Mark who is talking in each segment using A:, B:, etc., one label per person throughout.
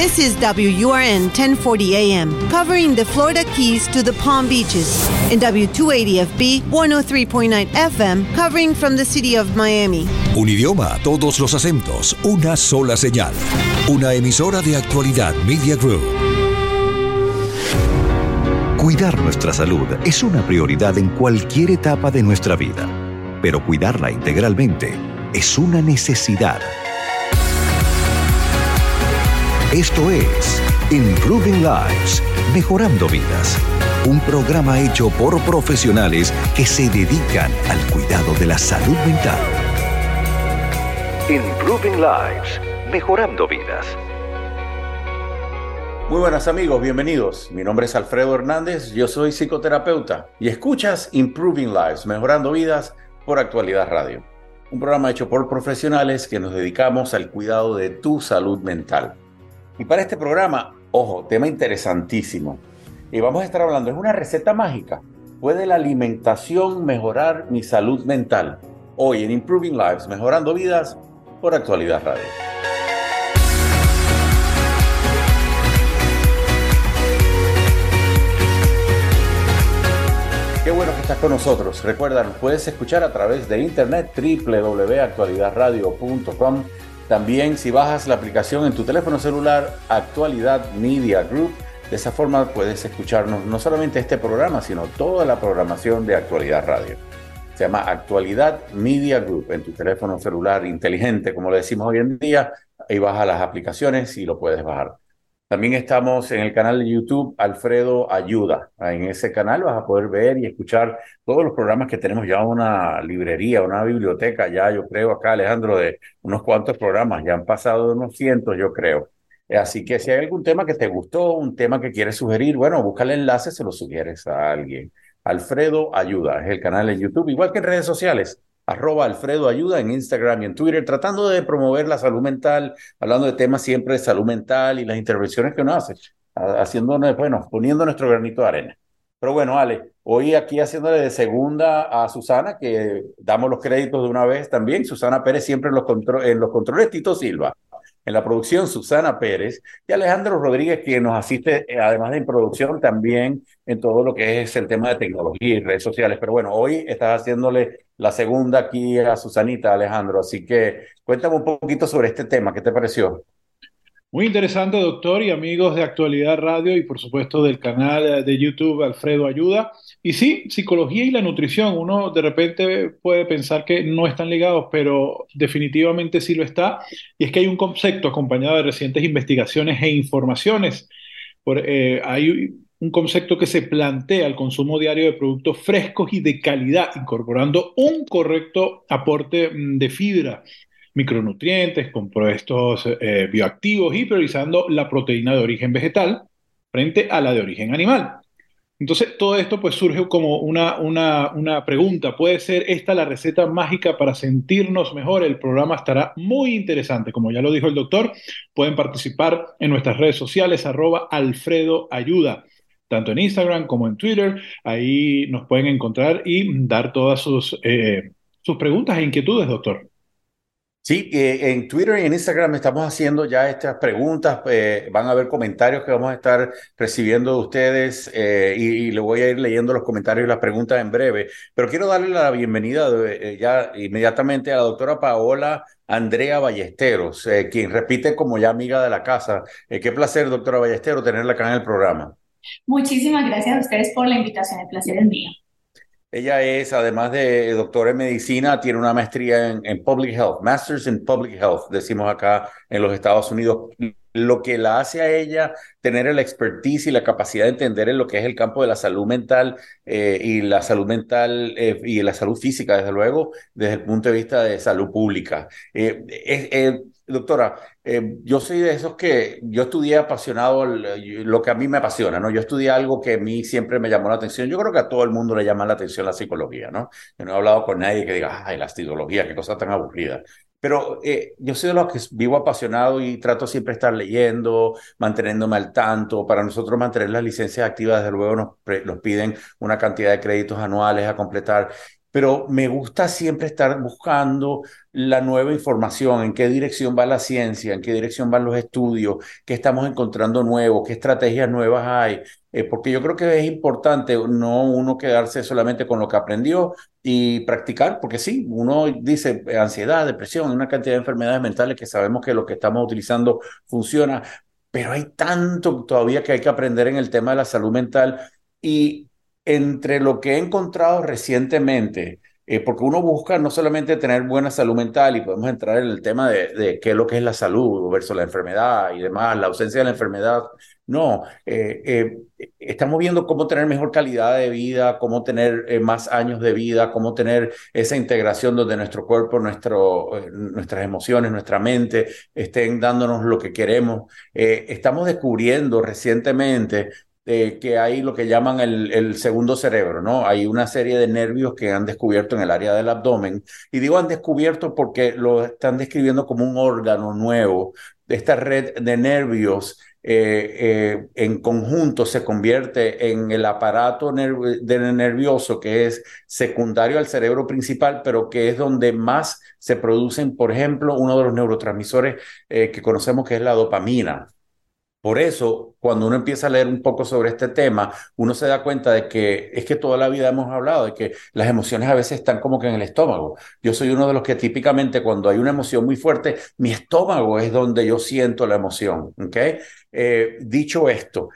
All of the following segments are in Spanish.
A: This is WURN 1040 AM, covering the Florida Keys to the Palm Beaches, and W280FB 103.9 FM, covering from the city of Miami.
B: Un idioma, todos los acentos, una sola señal. Una emisora de actualidad Media Group. Cuidar nuestra salud es una prioridad en cualquier etapa de nuestra vida, pero cuidarla integralmente es una necesidad. Esto es Improving Lives, Mejorando Vidas, un programa hecho por profesionales que se dedican al cuidado de la salud mental. Improving Lives, Mejorando Vidas.
C: Muy buenas amigos, bienvenidos. Mi nombre es Alfredo Hernández, yo soy psicoterapeuta y escuchas Improving Lives, Mejorando Vidas por Actualidad Radio. Un programa hecho por profesionales que nos dedicamos al cuidado de tu salud mental. Y para este programa, ojo, tema interesantísimo. Y vamos a estar hablando, es una receta mágica. ¿Puede la alimentación mejorar mi salud mental? Hoy en Improving Lives, Mejorando Vidas por Actualidad Radio. Qué bueno que estás con nosotros. Recuerda, puedes escuchar a través de internet www.actualidadradio.com también si bajas la aplicación en tu teléfono celular Actualidad Media Group, de esa forma puedes escucharnos no solamente este programa, sino toda la programación de Actualidad Radio. Se llama Actualidad Media Group en tu teléfono celular inteligente, como le decimos hoy en día. Ahí baja las aplicaciones y lo puedes bajar. También estamos en el canal de YouTube Alfredo Ayuda. En ese canal vas a poder ver y escuchar todos los programas que tenemos ya una librería, una biblioteca, ya yo creo acá Alejandro, de unos cuantos programas, ya han pasado unos cientos yo creo. Así que si hay algún tema que te gustó, un tema que quieres sugerir, bueno, busca el enlace, se lo sugieres a alguien. Alfredo Ayuda es el canal de YouTube, igual que en redes sociales arroba Alfredo Ayuda en Instagram y en Twitter, tratando de promover la salud mental, hablando de temas siempre de salud mental y las intervenciones que uno hace, haciéndonos, bueno, poniendo nuestro granito de arena. Pero bueno, Ale, hoy aquí haciéndole de segunda a Susana, que damos los créditos de una vez también. Susana Pérez siempre en los, en los controles, Tito Silva. En la producción, Susana Pérez y Alejandro Rodríguez, quien nos asiste, eh, además de en producción, también en todo lo que es el tema de tecnología y redes sociales. Pero bueno, hoy estás haciéndole la segunda aquí a Susanita, Alejandro. Así que cuéntame un poquito sobre este tema. ¿Qué te pareció?
D: Muy interesante, doctor y amigos de Actualidad Radio y por supuesto del canal de YouTube Alfredo Ayuda. Y sí, psicología y la nutrición, uno de repente puede pensar que no están ligados, pero definitivamente sí lo está. Y es que hay un concepto acompañado de recientes investigaciones e informaciones. Eh, hay un concepto que se plantea el consumo diario de productos frescos y de calidad, incorporando un correcto aporte mm, de fibra, micronutrientes, compuestos eh, bioactivos y priorizando la proteína de origen vegetal frente a la de origen animal. Entonces, todo esto pues surge como una, una, una, pregunta. ¿Puede ser esta la receta mágica para sentirnos mejor? El programa estará muy interesante. Como ya lo dijo el doctor, pueden participar en nuestras redes sociales, arroba Alfredo Ayuda tanto en Instagram como en Twitter. Ahí nos pueden encontrar y dar todas sus, eh, sus preguntas e inquietudes, doctor.
C: Sí, eh, en Twitter y en Instagram estamos haciendo ya estas preguntas. Eh, van a haber comentarios que vamos a estar recibiendo de ustedes y, le voy a ir leyendo los comentarios y las preguntas en breve. Pero quiero darle la bienvenida ya inmediatamente a la doctora Paola Andrea Ballesteros, quien repite como ya amiga de la casa. qué placer, doctora Ballesteros, tenerla acá en el programa.
E: Muchísimas gracias a ustedes por la invitación, el placer es mío.
C: Ella es, además de doctora en medicina, tiene una maestría en, Public Health, Masters in Public Health, decimos acá en los Estados Unidos. Lo que la hace a ella tener el expertise y la capacidad de entender en lo que es el campo de la salud mental eh, y la salud mental eh, y la salud física, desde luego, desde el punto de vista de salud pública. Eh, doctora, eh, yo soy de esos que yo estudié apasionado lo que a mí me apasiona, ¿no? Yo estudié algo que a mí siempre me llamó la atención. Yo creo que a todo el mundo le llama la atención la psicología, ¿no? Yo no he hablado con nadie que diga, ay, la psicología, qué cosa tan aburrida. Pero eh, yo soy de los que vivo apasionado y trato siempre estar leyendo, manteniéndome al tanto. Para nosotros mantener las licencias activas, desde luego nos, nos piden una cantidad de créditos anuales a completar. Pero me gusta siempre estar buscando la nueva información, en qué dirección va la ciencia, en qué dirección van los estudios, qué estamos encontrando nuevo, qué estrategias nuevas hay, eh, porque yo creo que es importante no uno quedarse solamente con lo que aprendió y practicar, porque sí, uno dice ansiedad, depresión, una cantidad de enfermedades mentales que sabemos que lo que estamos utilizando funciona, pero hay tanto todavía que hay que aprender en el tema de la salud mental y entre lo que he encontrado recientemente, eh, porque uno busca no solamente tener buena salud mental y podemos entrar en el tema de, qué es lo que es la salud versus la enfermedad y demás, la ausencia de la enfermedad. No, eh, eh, estamos viendo cómo tener mejor calidad de vida, cómo tener más años de vida, cómo tener esa integración donde nuestro cuerpo, nuestro, nuestras emociones, nuestra mente estén dándonos lo que queremos. estamos descubriendo recientemente que hay lo que llaman el, segundo cerebro, ¿no? Hay una serie de nervios que han descubierto en el área del abdomen. Y digo han descubierto porque lo están describiendo como un órgano nuevo. Esta red de nervios eh, eh, en conjunto se convierte en el aparato nervioso que es secundario al cerebro principal, pero que es donde más se producen, por ejemplo, uno de los neurotransmisores eh, que conocemos que es la dopamina. Por eso, cuando uno empieza a leer un poco sobre este tema, uno se da cuenta de que es que toda la vida hemos hablado de que las emociones a veces están como que en el estómago. Yo soy uno de los que típicamente cuando hay una emoción muy fuerte, mi estómago es donde yo siento la emoción. ¿okay? Eh, dicho esto,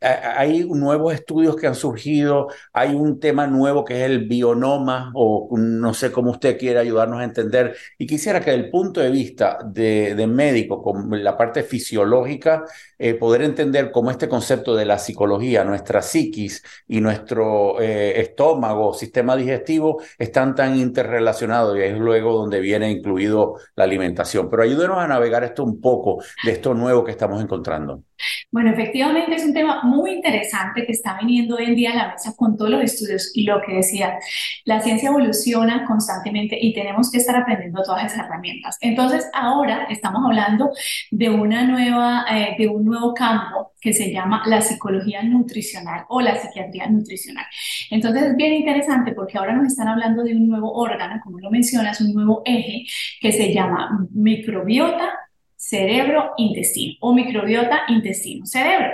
C: hay nuevos estudios que han surgido, hay un tema nuevo que es el bionoma, o no sé cómo usted quiere ayudarnos a entender, y quisiera que desde el punto de vista de, médico, con la parte fisiológica, eh, poder entender cómo este concepto de la psicología, nuestra psiquis y nuestro eh, estómago, sistema digestivo, están tan interrelacionados, y es luego donde viene incluido la alimentación. Pero ayúdenos a navegar esto un poco de esto nuevo que estamos encontrando.
E: Bueno, efectivamente es un tema muy interesante que está viniendo hoy en día a la mesa con todos los estudios y lo que decía, la ciencia evoluciona constantemente y tenemos que estar aprendiendo todas esas herramientas. Entonces, ahora estamos hablando de una nueva, eh, de un nuevo campo que se llama la psicología nutricional o la psiquiatría nutricional. Entonces es bien interesante porque ahora nos están hablando de un nuevo órgano, como lo mencionas, un nuevo eje que se llama microbiota cerebro, intestino o microbiota, intestino, cerebro.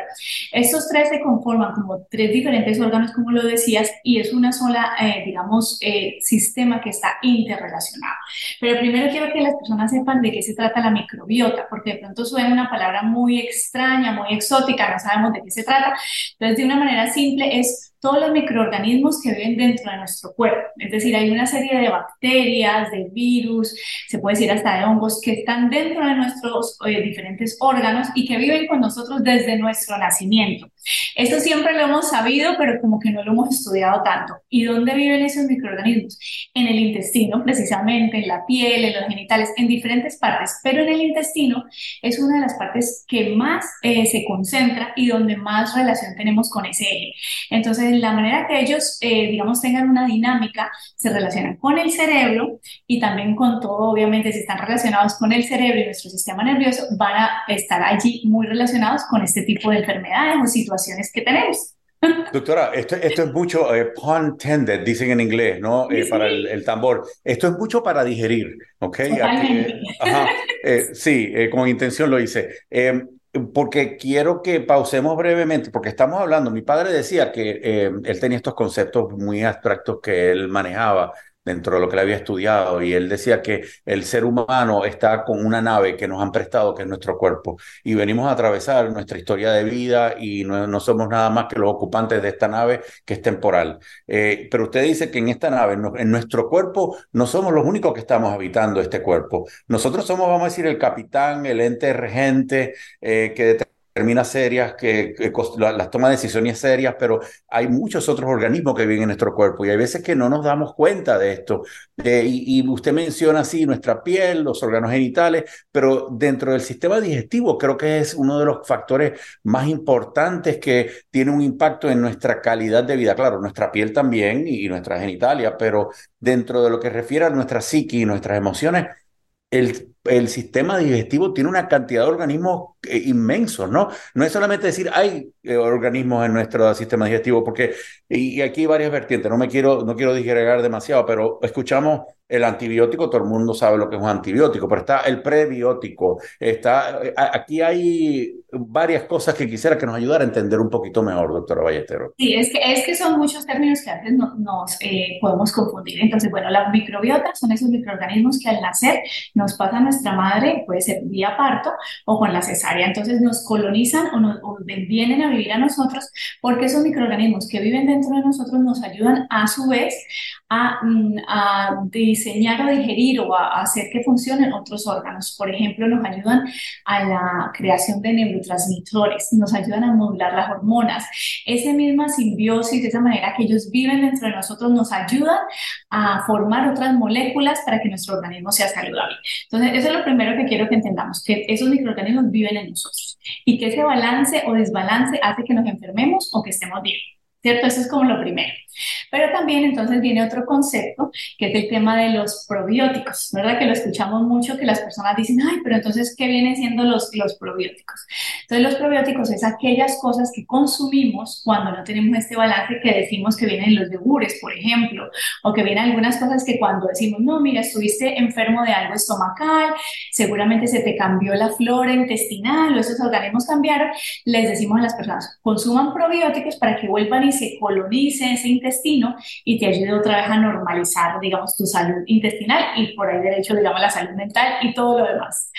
E: Estos tres se conforman como tres diferentes órganos, como lo decías, y es una sola, eh, digamos, eh, sistema que está interrelacionado. Pero primero quiero que las personas sepan de qué se trata la microbiota, porque de pronto suena una palabra muy extraña, muy exótica, no sabemos de qué se trata. Entonces, de una manera simple es todos los microorganismos que viven dentro de nuestro cuerpo. Es decir, hay una serie de bacterias, de virus, se puede decir hasta de hongos que están dentro de nuestros eh, diferentes órganos y que viven con nosotros desde nuestro nacimiento. Esto siempre lo hemos sabido, pero como que no lo hemos estudiado tanto. ¿Y dónde viven esos microorganismos? En el intestino, precisamente, en la piel, en los genitales, en diferentes partes, pero en el intestino es una de las partes que más eh, se concentra y donde más relación tenemos con ese eje. Entonces, la manera que ellos, eh, digamos, tengan una dinámica, se relacionan con el cerebro y también con todo, obviamente, si están relacionados con el cerebro y nuestro sistema nervioso, van a estar allí muy relacionados con este tipo de enfermedades o situaciones que tenemos.
C: Doctora, esto, esto es mucho eh, pun tended, dicen en inglés, ¿no? Eh, para el, tambor. Esto es mucho para digerir, ¿ok? Eh, sí, con intención lo hice. Porque quiero que pausemos brevemente, porque estamos hablando, mi padre decía que em, él tenía estos conceptos muy abstractos que él manejaba dentro de lo que le había estudiado y él decía que el ser humano está con una nave que nos han prestado, que es nuestro cuerpo, y venimos a atravesar nuestra historia de vida y no, somos nada más que los ocupantes de esta nave que es temporal. Eh, pero usted dice que en esta nave, en nuestro cuerpo, no somos los únicos que estamos habitando este cuerpo. Nosotros somos, vamos a decir, el capitán, el ente regente eh, que termina serias, que, las toma de decisiones serias, pero hay muchos otros organismos que viven en nuestro cuerpo y hay veces que no nos damos cuenta de esto. y, y, usted menciona así nuestra piel, los órganos genitales, pero dentro del sistema digestivo creo que es uno de los factores más importantes que tiene un impacto en nuestra calidad de vida. Claro, nuestra piel también y, y nuestra genitalia, pero dentro de lo que refiere a nuestra psique y nuestras emociones, el, el, sistema digestivo tiene una cantidad de organismos eh, inmensos, ¿no? No es solamente decir hay eh, organismos en nuestro sistema digestivo, porque, y, aquí hay varias vertientes, no me quiero, no quiero disgregar demasiado, pero escuchamos el antibiótico, todo el mundo sabe lo que es un antibiótico, pero está el prebiótico, está, aquí hay varias cosas que quisiera que nos ayudara a entender un poquito mejor, doctora Ballestero.
E: Sí, es que, es que son muchos términos que antes no, nos eh, podemos confundir. Entonces, bueno, la microbiota son esos microorganismos que al nacer nos pasa a nuestra madre, puede ser vía parto o con la cesárea, entonces nos colonizan o, nos, o vienen a vivir a nosotros porque esos microorganismos que viven dentro de nosotros nos ayudan a su vez a, mm, a diseñar o digerir o a, hacer que funcionen otros órganos. Por ejemplo, nos ayudan a la creación de neurotransmisores, nos ayudan a modular las hormonas. Esa misma simbiosis, esa manera que ellos viven dentro de nosotros, nos ayudan a formar otras moléculas para que nuestro organismo sea saludable. Entonces, eso es lo primero que quiero que entendamos, que esos microorganismos viven en nosotros y que ese balance o desbalance hace que nos enfermemos o que estemos bien. ¿cierto? Eso es como lo primero. Pero también entonces viene otro concepto, que es el tema de los probióticos, ¿verdad? Que lo escuchamos mucho, que las personas dicen, ay, pero entonces, ¿qué vienen siendo los, los probióticos? Entonces, los probióticos es aquellas cosas que consumimos cuando no tenemos este balance que decimos que vienen los yogures, por ejemplo, o que vienen algunas cosas que cuando decimos, no, mira, estuviste enfermo de algo estomacal, seguramente se te cambió la flora intestinal o esos organismos cambiaron, les decimos a las personas, consuman probióticos para que vuelvan y se colonice ese y te ayude otra vez a normalizar, digamos, tu salud intestinal y por ahí derecho, digamos, la salud mental y todo lo demás.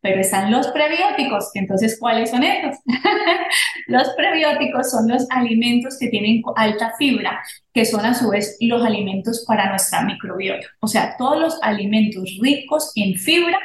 E: Pero están los prebióticos, entonces, ¿cuáles son estos? los prebióticos son los alimentos que tienen alta fibra, que son a su vez los alimentos para nuestra microbiota. O sea, todos los alimentos ricos en fibra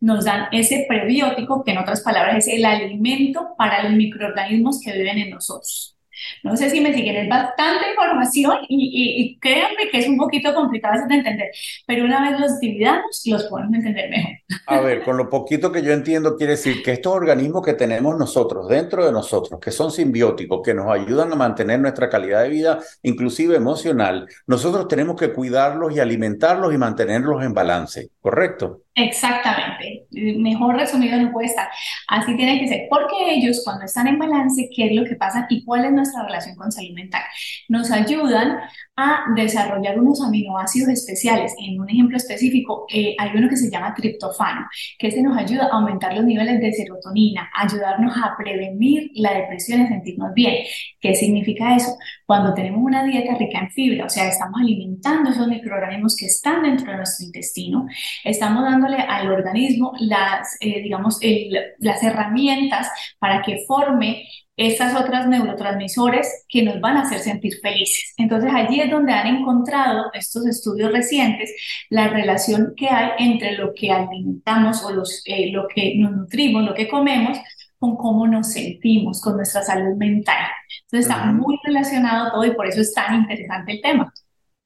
E: nos dan ese prebiótico, que en otras palabras es el alimento para los microorganismos que viven en nosotros. No sé si me siguen, es bastante información y, créanme que es un poquito complicado de entender, pero una vez los dividamos, los podemos entender mejor.
C: A ver, con lo poquito que yo entiendo, quiere decir que estos organismos que tenemos nosotros, dentro de nosotros, que son simbióticos, que nos ayudan a mantener nuestra calidad de vida, inclusive emocional, nosotros tenemos que cuidarlos y alimentarlos y mantenerlos en balance, ¿correcto?
E: Exactamente, mejor resumido no puede estar. Así tiene que ser, porque ellos cuando están en balance, ¿qué es lo que pasa y cuál es nuestra relación con salud mental? Nos ayudan a desarrollar unos aminoácidos especiales. En un ejemplo específico, eh, hay uno que se llama triptofano, que se nos ayuda a aumentar los niveles de serotonina, ayudarnos a prevenir la depresión y a sentirnos bien. ¿Qué significa eso? Cuando tenemos una dieta rica en fibra, o sea, estamos alimentando esos microorganismos que están dentro de nuestro intestino, estamos dándole al organismo las, eh, digamos, las herramientas para que forme estas otras neurotransmisores que nos van a hacer sentir felices. Entonces allí es donde han encontrado estos estudios recientes la relación que hay entre lo que alimentamos o los, eh, lo que nos nutrimos, lo que comemos, con cómo nos sentimos, con nuestra salud mental. Entonces está muy relacionado todo y por eso es tan interesante el tema.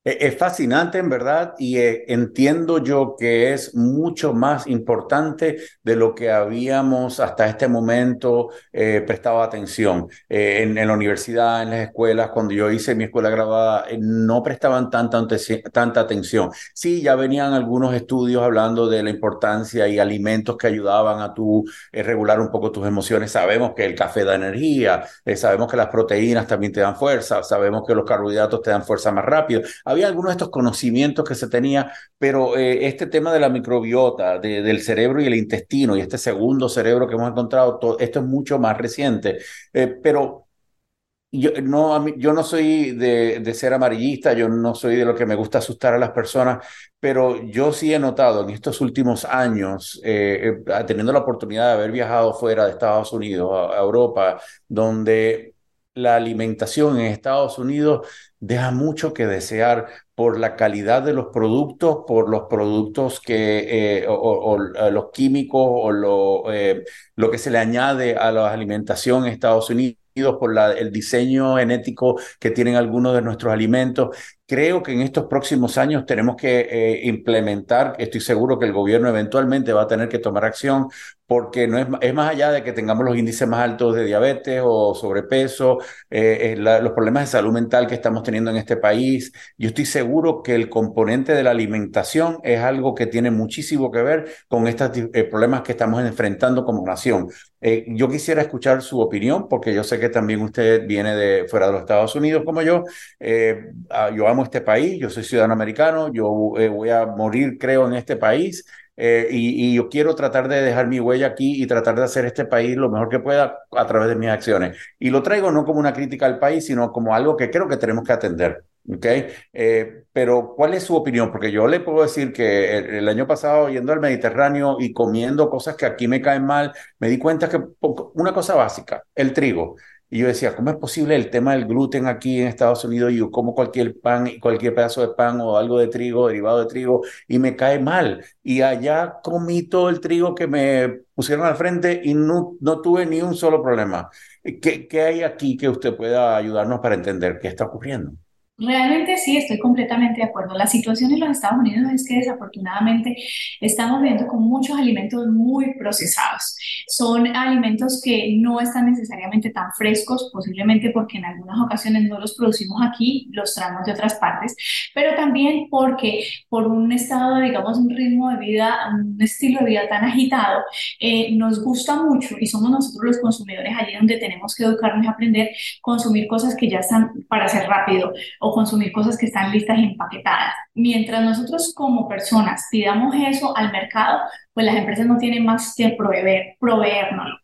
C: E, es fascinante en verdad y eh, entiendo yo que es mucho más importante de lo que habíamos hasta este momento eh, prestado atención. Eh, en, la universidad, en las escuelas, cuando yo hice mi escuela graduada, no prestaban tanta, tanta atención. Sí, ya venían algunos estudios hablando de la importancia y alimentos que ayudaban a tu regular un poco tus emociones. Sabemos que el café da energía, sabemos que las proteínas también te dan fuerza, sabemos que los carbohidratos te dan fuerza más rápido había algunos de estos conocimientos que se tenía, pero eh, este tema de la microbiota, del cerebro y el intestino, y este segundo cerebro que hemos encontrado, esto es mucho más reciente, eh, pero yo no, yo no soy de, ser amarillista, yo no soy de lo que me gusta asustar a las personas, pero yo sí he notado en estos últimos años, eh, teniendo la oportunidad de haber viajado fuera de Estados Unidos, a Europa, donde la alimentación en Estados Unidos deja mucho que desear por la calidad de los productos, por los productos que, eh, o, eh, los químicos o lo, eh, lo que se le añade a la alimentación en Estados Unidos por el diseño genético que tienen algunos de nuestros alimentos. Creo que en estos próximos años tenemos que eh, implementar, estoy seguro que el gobierno eventualmente va a tener que tomar acción porque no es, es más allá de que tengamos los índices más altos de diabetes o sobrepeso, eh, eh, los problemas de salud mental que estamos teniendo en este país. Yo estoy seguro que el componente de la alimentación es algo que tiene muchísimo que ver con estos problemas que estamos enfrentando como nación. yo quisiera escuchar su opinión porque yo sé que también usted viene de fuera de los Estados Unidos como yo. Ah, yo amo este país, yo soy ciudadano americano, yo eh, voy a morir, creo, en este país. Eh, y, yo quiero tratar de dejar mi huella aquí y tratar de hacer este país lo mejor que pueda a través de mis acciones. Y lo traigo no como una crítica al país, sino como algo que creo que tenemos que atender. ¿okay? Eh, pero, ¿cuál es su opinión? Porque yo le puedo decir que el, año pasado, yendo al Mediterráneo y comiendo cosas que aquí me caen mal, me di cuenta que una cosa básica, el trigo. Y yo decía, ¿cómo es posible el tema del gluten aquí en Estados Unidos? Yo como cualquier pan, cualquier pedazo de pan o algo de trigo, derivado de trigo, y me cae mal. Y allá comí todo el trigo que me pusieron al frente y no, no tuve ni un solo problema. ¿Qué, ¿Qué hay aquí que usted pueda ayudarnos para entender qué está ocurriendo?
E: Realmente sí, estoy completamente de acuerdo. La situación en los Estados Unidos es que desafortunadamente estamos viendo con muchos alimentos muy procesados. Son alimentos que no están necesariamente tan frescos, posiblemente porque en algunas ocasiones no los producimos aquí, los traemos de otras partes, pero también porque por un estado, digamos, un ritmo de vida, un estilo de vida tan agitado, eh, nos gusta mucho y somos nosotros los consumidores allí donde tenemos que educarnos y aprender consumir cosas que ya están para ser rápido o consumir cosas que están listas y empaquetadas. Mientras nosotros como personas pidamos eso al mercado, pues las empresas no tienen más que proveer, proveérnoslo.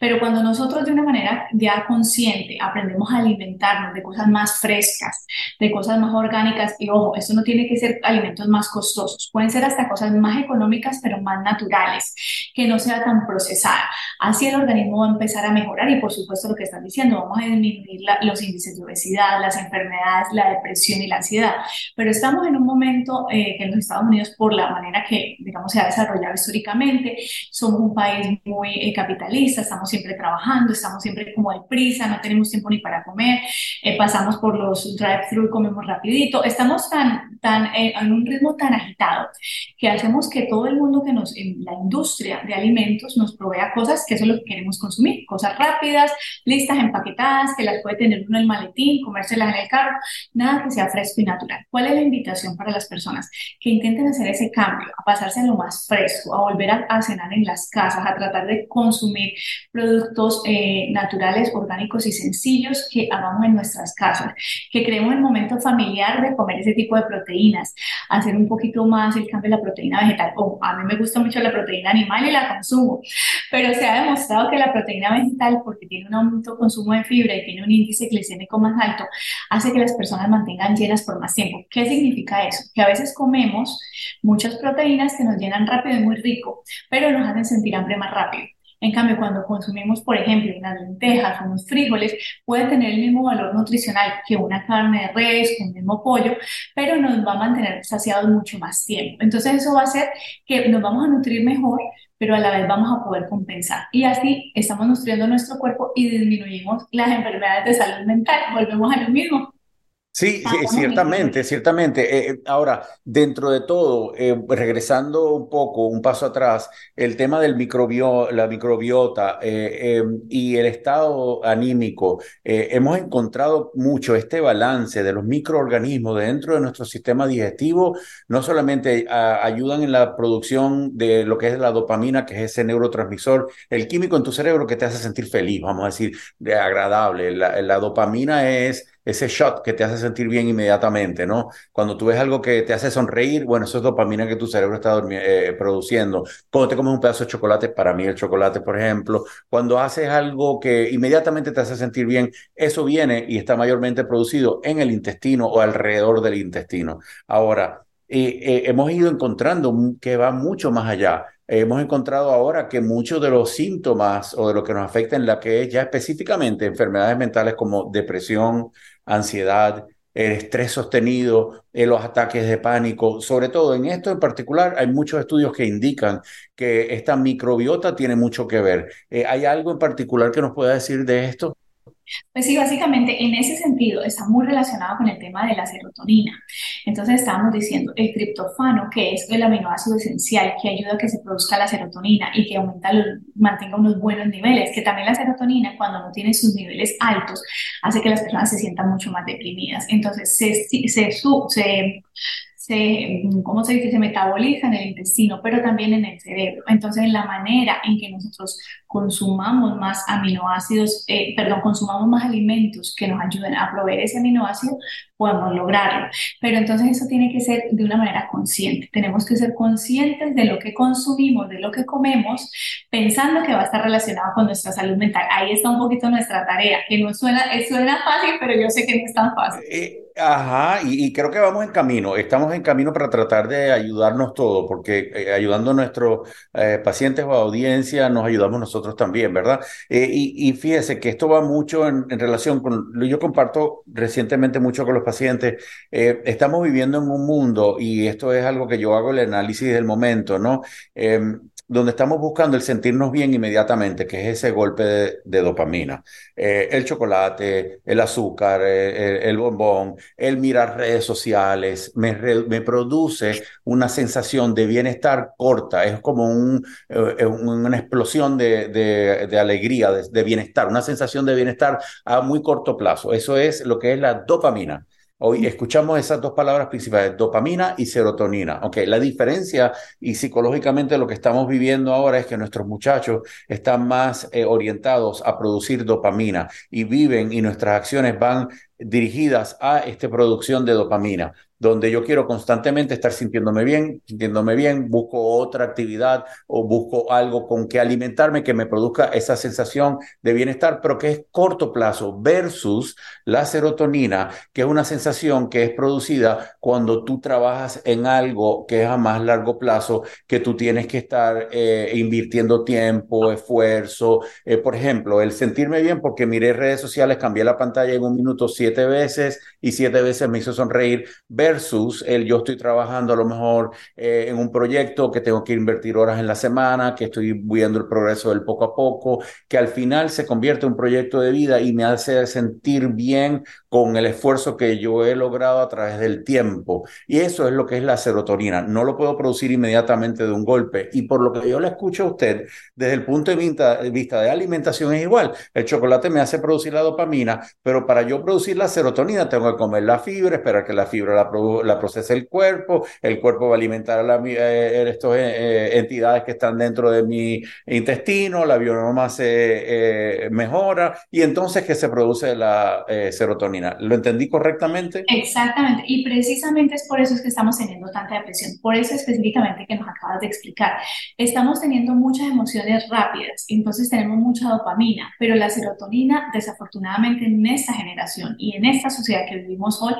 E: Pero cuando nosotros de una manera ya consciente aprendemos a alimentarnos de cosas más frescas, de cosas más orgánicas, y ojo, esto no tiene que ser alimentos más costosos, pueden ser hasta cosas más económicas, pero más naturales, que no sea tan procesada. Así el organismo va a empezar a mejorar y por supuesto lo que están diciendo, vamos a disminuir los índices de obesidad, las enfermedades, la depresión y la ansiedad. Pero estamos en un momento eh, que en los Estados Unidos, por la manera que, digamos, se ha desarrollado históricamente, somos un país muy eh, capitalista, estamos siempre trabajando, estamos siempre como de prisa, no tenemos tiempo ni para comer, eh, pasamos por los drive-thru, comemos rapidito, estamos tan, tan, eh, en un ritmo tan agitado que hacemos que todo el mundo que nos, en la industria de alimentos nos provea cosas que eso es lo que queremos consumir, cosas rápidas, listas, empaquetadas, que las puede tener uno en el maletín, comérselas en el carro, nada que sea fresco y natural. ¿Cuál es la invitación para las personas? Que intenten hacer ese cambio, a pasarse lo más fresco, a volver a, cenar en las casas, a tratar de consumir productos eh, naturales, orgánicos y sencillos que hagamos en nuestras casas, que creemos el momento familiar de comer ese tipo de proteínas, hacer un poquito más el cambio de la proteína vegetal. o a mí me gusta mucho la proteína animal y la consumo, pero se ha demostrado que la proteína vegetal, porque tiene un aumento de consumo de fibra y tiene un índice glicémico más alto, hace que las personas mantengan llenas por más tiempo. ¿Qué significa eso? Que a veces comemos muchas proteínas que nos llenan rápido y muy rico, pero nos hacen sentir hambre más rápido. En cambio, cuando consumimos, por ejemplo, unas lentejas o unos frijoles, puede tener el mismo valor nutricional que una carne de res, que un mismo pollo, pero nos va a mantener saciados mucho más tiempo. Entonces, eso va a hacer que nos vamos a nutrir mejor, pero a la vez vamos a poder compensar. Y así estamos nutriendo nuestro cuerpo y disminuimos las enfermedades de salud mental. Volvemos a lo mismo.
C: Sí, ciertamente, ciertamente. Eh, eh, ahora, dentro de todo, eh, regresando un poco, un paso atrás, el tema del microbio, la microbiota em, y el estado anímico, hemos encontrado mucho este balance de los microorganismos dentro de nuestro sistema digestivo, no solamente ayudan en la producción de lo que es la dopamina, que es ese neurotransmisor, el químico en tu cerebro que te hace sentir feliz, vamos a decir, de agradable. la dopamina es ese shot que te hace sentir bien inmediatamente, ¿no? Cuando tú ves algo que te hace sonreír, bueno, eso es dopamina que tu cerebro está eh, produciendo. Cuando te comes un pedazo de chocolate, para mí el chocolate, por ejemplo, cuando haces algo que inmediatamente te hace sentir bien, eso viene y está mayormente producido en el intestino o alrededor del intestino. Ahora, eh, eh, hemos ido encontrando que va mucho más allá hemos encontrado ahora que muchos de los síntomas o de lo que nos afecta en la que es ya específicamente enfermedades mentales como depresión, ansiedad, el estrés sostenido, eh, los ataques de pánico, sobre todo en esto en particular, hay muchos estudios que indican que esta microbiota tiene mucho que ver. Eh, ¿Hay algo en particular que nos pueda decir de esto?
E: Pues sí, básicamente en ese sentido está muy relacionado con el tema de la serotonina. Entonces estábamos diciendo el triptofano, que es el aminoácido esencial que ayuda a que se produzca la serotonina y que aumenta mantenga unos buenos niveles, que también la serotonina cuando no tiene sus niveles altos hace que las personas se sientan mucho más deprimidas. Entonces se, se, se se, ¿cómo se dice? Se metaboliza en el intestino, pero también en el cerebro. Entonces, en la manera en que nosotros consumamos más aminoácidos, eh, perdón, consumamos más alimentos que nos ayuden a proveer ese aminoácido, podemos lograrlo. Pero entonces eso tiene que ser de una manera consciente. Tenemos que ser conscientes de lo que consumimos, de lo que comemos, pensando que va a estar relacionado con nuestra salud mental. Ahí está un poquito nuestra tarea, que no suena, suena fácil, pero yo sé que no es tan fácil.
C: Eh, ajá, y, creo que vamos en camino. Estamos en camino para tratar de ayudarnos todos, porque eh, ayudando a nuestros pacientes o audiencia, nos ayudamos nosotros también, ¿verdad? Eh, y, fíjese que esto va mucho en, relación con, yo comparto recientemente mucho con los pacientes, eh, estamos viviendo en un mundo, y esto es algo que yo hago el análisis del momento, ¿no? Donde estamos buscando el sentirnos bien inmediatamente, que es ese golpe de, dopamina. Eh, el chocolate, el azúcar, el, bombón, el mirar redes sociales, me, produce una sensación de bienestar corta, es como un, una explosión de, alegría, de, bienestar, una sensación de bienestar a muy corto plazo. Eso es lo que es la dopamina. Hoy escuchamos esas dos palabras principales, dopamina y serotonina. Ok, la diferencia y psicológicamente lo que estamos viviendo ahora es que nuestros muchachos están más eh, orientados a producir dopamina y viven y nuestras acciones van dirigidas a esta producción de dopamina donde yo quiero constantemente estar sintiéndome bien, sintiéndome bien, busco otra actividad o busco algo con que alimentarme que me produzca esa sensación de bienestar, pero que es corto plazo versus la serotonina, que es una sensación que es producida cuando tú trabajas en algo que es a más largo plazo, que tú tienes que estar eh, invirtiendo tiempo, esfuerzo. Eh, por ejemplo, el sentirme bien porque miré redes sociales, cambié la pantalla en un minuto siete veces y siete veces me hizo sonreír versus el yo estoy trabajando a lo mejor eh, en un proyecto que tengo que invertir horas en la semana, que estoy viendo el progreso del poco a poco, que al final se convierte en un proyecto de vida y me hace sentir bien con el esfuerzo que yo he logrado a través del tiempo. Y eso es lo que es la serotonina. No lo puedo producir inmediatamente de un golpe. Y por lo que yo le escucho a usted, desde el punto de vista, vista de alimentación es igual. El chocolate me hace producir la dopamina, pero para yo producir la serotonina tengo que comer la fibra, esperar que la fibra la la procesa el cuerpo, el cuerpo va a alimentar a las eh, estas eh, entidades que están dentro de mi intestino, la bioma se eh, mejora y entonces que se produce la serotonina. ¿Lo entendí correctamente?
E: Exactamente, y precisamente es por eso es que estamos teniendo tanta depresión, por eso específicamente que nos acabas de explicar. Estamos teniendo muchas emociones rápidas, entonces tenemos mucha dopamina, pero la serotonina desafortunadamente en esta generación y en esta sociedad que vivimos hoy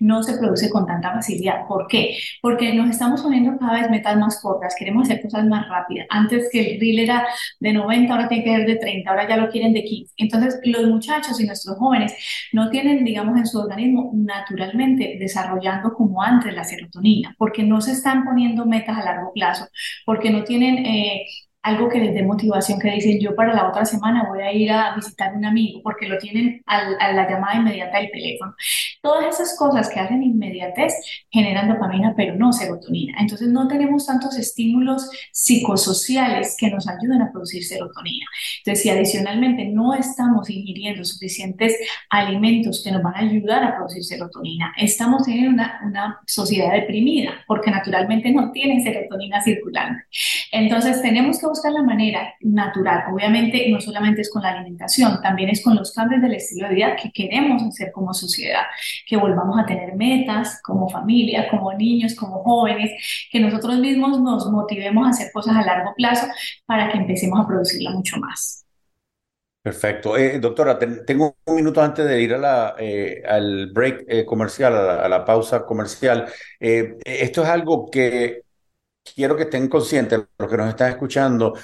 E: no se produce con tanta facilidad. ¿Por qué? Porque nos estamos poniendo cada vez metas más cortas, queremos hacer cosas más rápidas. Antes que el reel era de 90, ahora tiene que ser de 30, ahora ya lo quieren de 15. Entonces, los muchachos y nuestros jóvenes no tienen, digamos, en su organismo naturalmente desarrollando como antes la serotonina, porque no se están poniendo metas a largo plazo, porque no tienen... Eh, algo que les dé motivación, que dicen yo para la otra semana voy a ir a visitar a un amigo porque lo tienen a la llamada inmediata del teléfono. Todas esas cosas que hacen inmediatez generan dopamina, pero no serotonina. Entonces no tenemos tantos estímulos psicosociales que nos ayuden a producir serotonina. Entonces si adicionalmente no estamos ingiriendo suficientes alimentos que nos van a ayudar a producir serotonina, estamos en una, una sociedad deprimida porque naturalmente no tienen serotonina circulante. Entonces tenemos que buscar la manera natural. Obviamente no solamente es con la alimentación, también es con los cambios del estilo de vida que queremos hacer como sociedad, que volvamos a tener metas como familia, como niños, como jóvenes, que nosotros mismos nos motivemos a hacer cosas a largo plazo para que empecemos a producirla mucho más.
C: Perfecto. Eh, doctora, tengo un minuto antes de ir eh, al break eh, comercial, a la, pausa comercial. esto es algo que quiero que estén conscientes, los que nos están escuchando,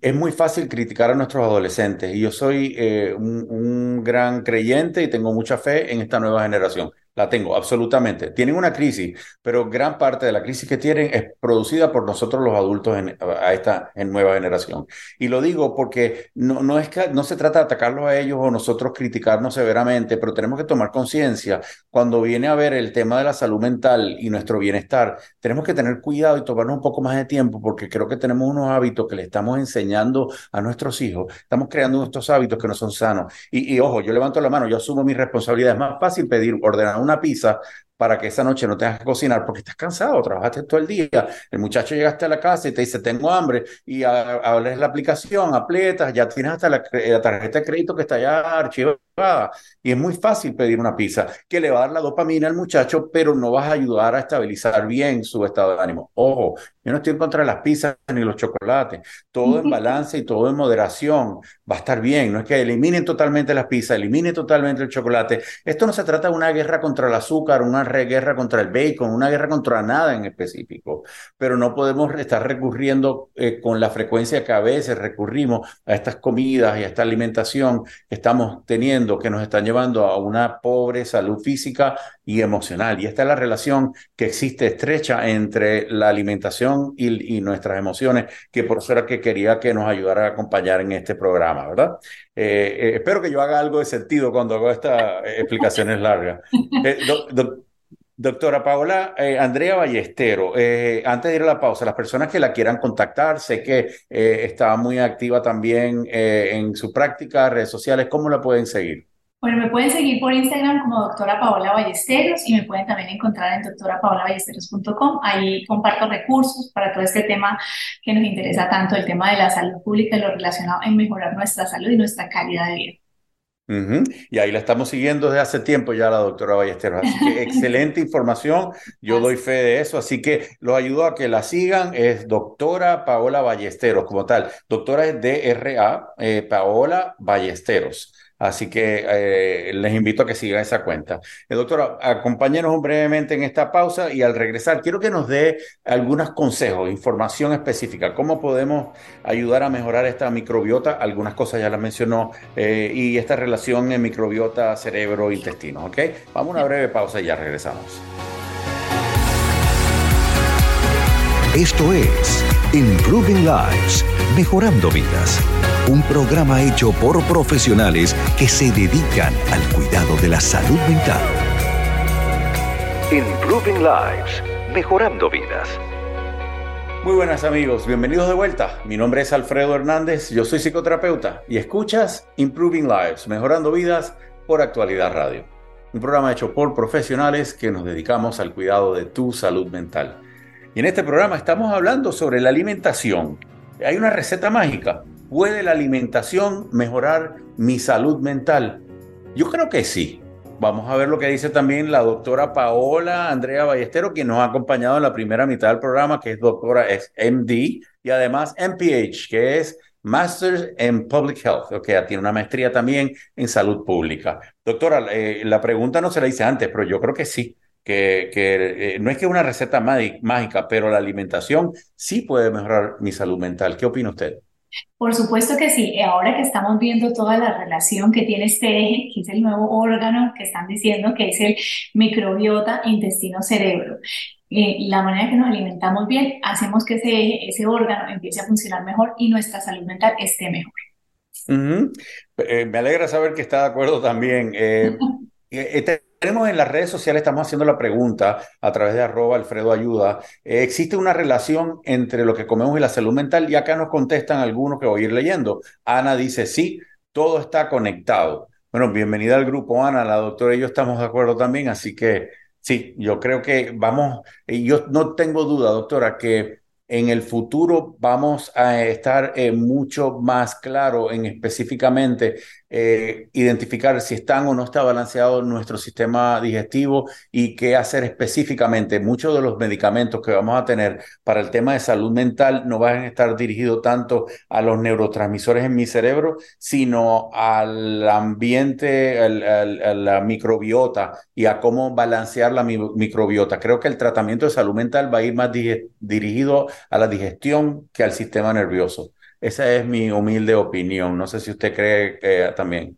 C: es muy fácil criticar a nuestros adolescentes y yo soy eh, un, gran creyente y tengo mucha fe en esta nueva generación. La tengo, absolutamente. Tienen una crisis, pero gran parte de la crisis que tienen es producida por nosotros los adultos en, a esta en nueva generación. Y lo digo porque no, no, es que, no se trata de atacarlos a ellos o nosotros criticarnos severamente, pero tenemos que tomar conciencia cuando viene a ver el tema de la salud mental y nuestro bienestar. Tenemos que tener cuidado y tomarnos un poco más de tiempo porque creo que tenemos unos hábitos que le estamos enseñando a nuestros hijos. Estamos creando estos hábitos que no son sanos. Y, y ojo, yo levanto la mano, yo asumo mi responsabilidad. Es más fácil pedir, ordenar una pizza para que esa noche no tengas que cocinar porque estás cansado, trabajaste todo el día. El muchacho llegaste a la casa y te dice, tengo hambre, y abres la aplicación, aprietas, ya tienes hasta la, la, tarjeta de crédito que está ya archivada. Y es muy fácil pedir una pizza que le va a dar la dopamina al muchacho, pero no vas a ayudar a estabilizar bien su estado de ánimo. Ojo, yo no estoy en contra de las pizzas ni los chocolates. Todo en balance y todo en moderación va a estar bien. No es que eliminen totalmente las pizzas, eliminen totalmente el chocolate. Esto no se trata de una guerra contra el azúcar, una guerra contra el bacon, una guerra contra nada en específico. Pero no podemos estar recurriendo eh, con la frecuencia que a veces recurrimos a estas comidas y a esta alimentación que estamos teniendo que nos están llevando a una pobre salud física y emocional. Y esta es la relación que existe estrecha entre la alimentación y, nuestras emociones, que por eso era que quería que nos ayudara a acompañar en este programa, ¿verdad? Eh, eh, espero que yo haga algo de sentido cuando hago estas explicaciones largas. Eh, Doctora Paola, Andrea Ballestero, antes de ir a la pausa, las personas que la quieran contactar, sé que está muy activa también en su práctica, redes sociales, ¿cómo la pueden seguir?
E: Bueno, me pueden seguir por Instagram como doctora Paola Ballesteros y me pueden también encontrar en doctorapaolaballesteros.com. Ahí comparto recursos para todo este tema que nos interesa tanto, el tema de la salud pública y lo relacionado en mejorar nuestra salud y nuestra calidad de vida.
C: Y ahí la estamos siguiendo desde hace tiempo ya la doctora Ballesteros. Así que excelente información. Yo doy fe de eso. Así que los ayudo a que la sigan. Es doctora Paola Ballesteros como tal. Doctora es DRA, eh, Paola Ballesteros. Así que eh, les invito a que sigan esa cuenta. Eh, doctora, acompáñenos brevemente en esta pausa y al regresar quiero que nos dé algunos consejos, información específica, cómo podemos ayudar a mejorar esta microbiota. Algunas cosas ya las mencionó eh, y esta relación en microbiota cerebro-intestino. ¿ok? Vamos a una breve pausa y ya regresamos.
B: Esto es Improving Lives, Mejorando Vidas un programa hecho por profesionales que se dedican al cuidado de la salud mental. Improving Lives, mejorando vidas.
C: Muy buenas amigos, bienvenidos de vuelta. Mi nombre es Alfredo Hernández, yo soy psicoterapeuta y escuchas Improving Lives, mejorando vidas por Actualidad Radio. Un programa hecho por profesionales que nos dedicamos al cuidado de tu salud mental. Y en este programa estamos hablando sobre la alimentación. Hay una receta mágica ¿Puede la alimentación mejorar mi salud mental? Yo creo que sí. Vamos a ver lo que dice también la doctora Paola Andrea Ballestero, quien nos ha acompañado en la primera mitad del programa, que es doctora, es MD y además MPH, que es Master in Public Health, o sea, tiene una maestría también en salud pública. Doctora, eh, la pregunta no se la hice antes, pero yo creo que sí, que, que eh, no es que una receta mágica, pero la alimentación sí puede mejorar mi salud mental. ¿Qué opina usted?
E: Por supuesto que sí. Ahora que estamos viendo toda la relación que tiene este eje, que es el nuevo órgano que están diciendo que es el microbiota intestino-cerebro, eh, la manera que nos alimentamos bien, hacemos que ese eje, ese órgano empiece a funcionar mejor y nuestra salud mental esté mejor.
C: Eh, me alegra saber que está de acuerdo también. Eh, este tenemos en las redes sociales, estamos haciendo la pregunta a través de arroba Alfredo Ayuda. Eh, ¿Existe una relación entre lo que comemos y la salud mental? Y acá nos contestan algunos que voy a ir leyendo. Ana dice, sí, todo está conectado. Bueno, bienvenida al grupo, Ana. La doctora y yo estamos de acuerdo también, así que sí, yo creo que vamos, yo no tengo duda, doctora, que en el futuro vamos a estar eh, mucho más claro en específicamente eh, identificar si están o no está balanceado nuestro sistema digestivo y qué hacer específicamente. Muchos de los medicamentos que vamos a tener para el tema de salud mental no van a estar dirigidos tanto a los neurotransmisores en mi cerebro, sino al ambiente, a la microbiota y a cómo balancear la microbiota. Creo que el tratamiento de salud mental va a ir más dirigido a la digestión que al sistema nervioso. Esa es mi humilde opinión. No sé si usted cree que también.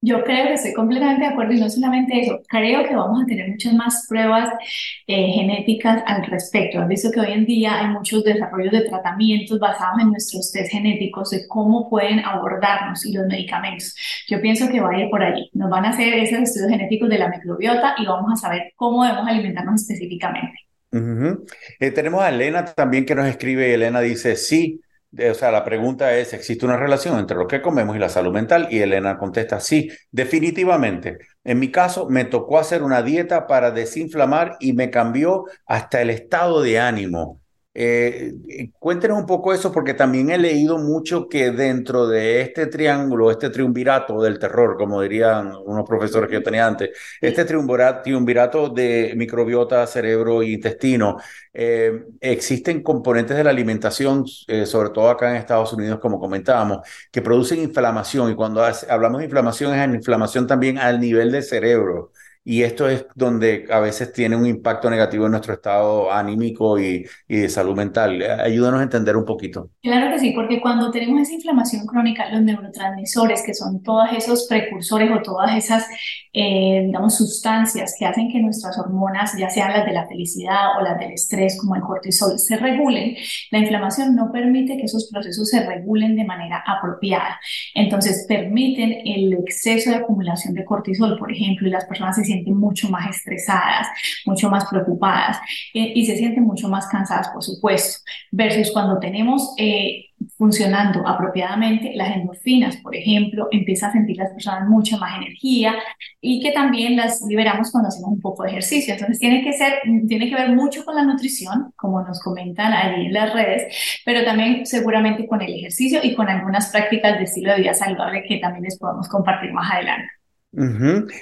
E: Yo creo que estoy completamente de acuerdo y no solamente eso, creo que vamos a tener muchas más pruebas eh, genéticas al respecto. Has visto que hoy en día hay muchos desarrollos de tratamientos basados en nuestros test genéticos de cómo pueden abordarnos y los medicamentos. Yo pienso que va a ir por allí. Nos van a hacer esos estudios genéticos de la microbiota y vamos a saber cómo debemos alimentarnos específicamente.
C: Eh, tenemos a Elena también que nos escribe. Elena dice, sí, o sea, la pregunta es, ¿existe una relación entre lo que comemos y la salud mental? Y Elena contesta, sí, definitivamente. En mi caso, me tocó hacer una dieta para desinflamar y me cambió hasta el estado de ánimo. Eh, eh, cuéntenos un poco eso, porque también he leído mucho que dentro de este triángulo, este triunvirato del terror, como dirían unos profesores que yo tenía antes, este triunvirato de microbiota, cerebro e intestino, eh, existen componentes de la alimentación, sobre todo acá en Estados Unidos, como comentábamos, que producen inflamación. Y cuando hablamos de inflamación, es inflamación también al nivel del cerebro y esto es donde a veces tiene un impacto negativo en nuestro estado anímico y, y, de salud mental. Ayúdanos a entender un poquito.
E: Claro que sí, porque cuando tenemos esa inflamación crónica, los neurotransmisores, que son todos esos precursores o todas esas, eh, digamos, sustancias que hacen que nuestras hormonas, ya sean las de la felicidad o las del estrés, como el cortisol, se regulen, la inflamación no permite que esos procesos se regulen de manera apropiada. Entonces, permiten el exceso de acumulación de cortisol, por ejemplo, y las personas se sienten mucho más estresadas, mucho más preocupadas eh, y se sienten mucho más cansadas, por supuesto, versus cuando tenemos... Eh, funcionando apropiadamente, las endorfinas, por ejemplo, empieza a sentir las personas mucha más energía y que también las liberamos cuando hacemos un poco de ejercicio. Entonces tiene que ser, tiene que ver mucho con la nutrición, como nos comentan ahí en las redes, pero también seguramente con el ejercicio y con algunas prácticas de estilo de vida saludable que también les podemos compartir más adelante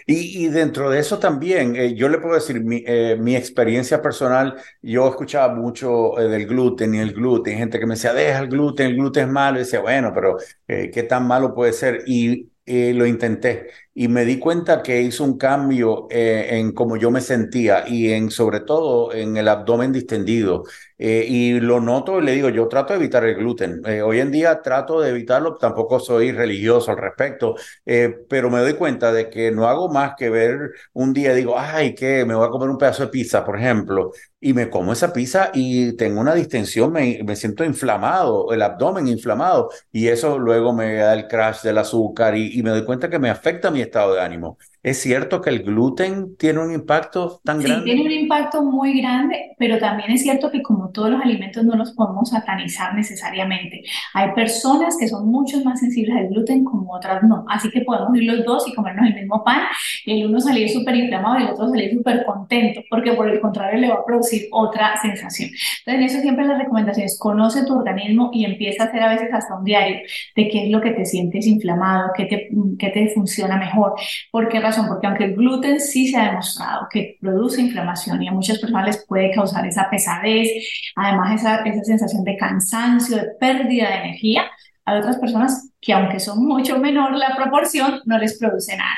C: y, dentro de eso también, eh, yo le puedo decir mi, eh, mi, experiencia personal, yo escuchaba mucho eh, del gluten y el gluten, gente que me decía, deja el gluten, el gluten es malo, y decía, bueno, pero ¿qué tan malo puede ser? Y lo intenté y me di cuenta que hizo un cambio en cómo yo me sentía y en sobre todo en el abdomen distendido. Eh, y lo noto y le digo, yo trato de evitar el gluten. Eh, hoy en día trato de evitarlo, tampoco soy religioso al respecto, eh, pero me doy cuenta de que no hago más que ver un día, digo, ay, que me voy a comer un pedazo de pizza, por ejemplo, y me como esa pizza y tengo una distensión, me, me siento inflamado, el abdomen inflamado, y eso luego me da el crash del azúcar y, y me doy cuenta que me afecta mi estado de ánimo. ¿Es cierto que el gluten tiene un impacto tan grande?
E: Sí, tiene un impacto muy grande, pero también es cierto que como todos los alimentos no los podemos satanizar necesariamente. Hay personas que son mucho más sensibles al gluten como otras no. Así que podemos ir los dos y comernos el mismo pan y el uno salir súper inflamado y el otro salir súper contento, porque por el contrario le va a producir otra sensación. Entonces, en eso siempre las recomendaciones, conoce tu organismo y empieza a hacer a veces hasta un diario de qué es lo que te sientes inflamado, qué te, qué te funciona mejor. ¿Por qué porque aunque el gluten sí se ha demostrado que produce inflamación y a muchas personas les puede causar esa pesadez, además esa, esa sensación de cansancio, de pérdida de energía, hay otras personas que aunque son mucho menor la proporción, no les produce nada.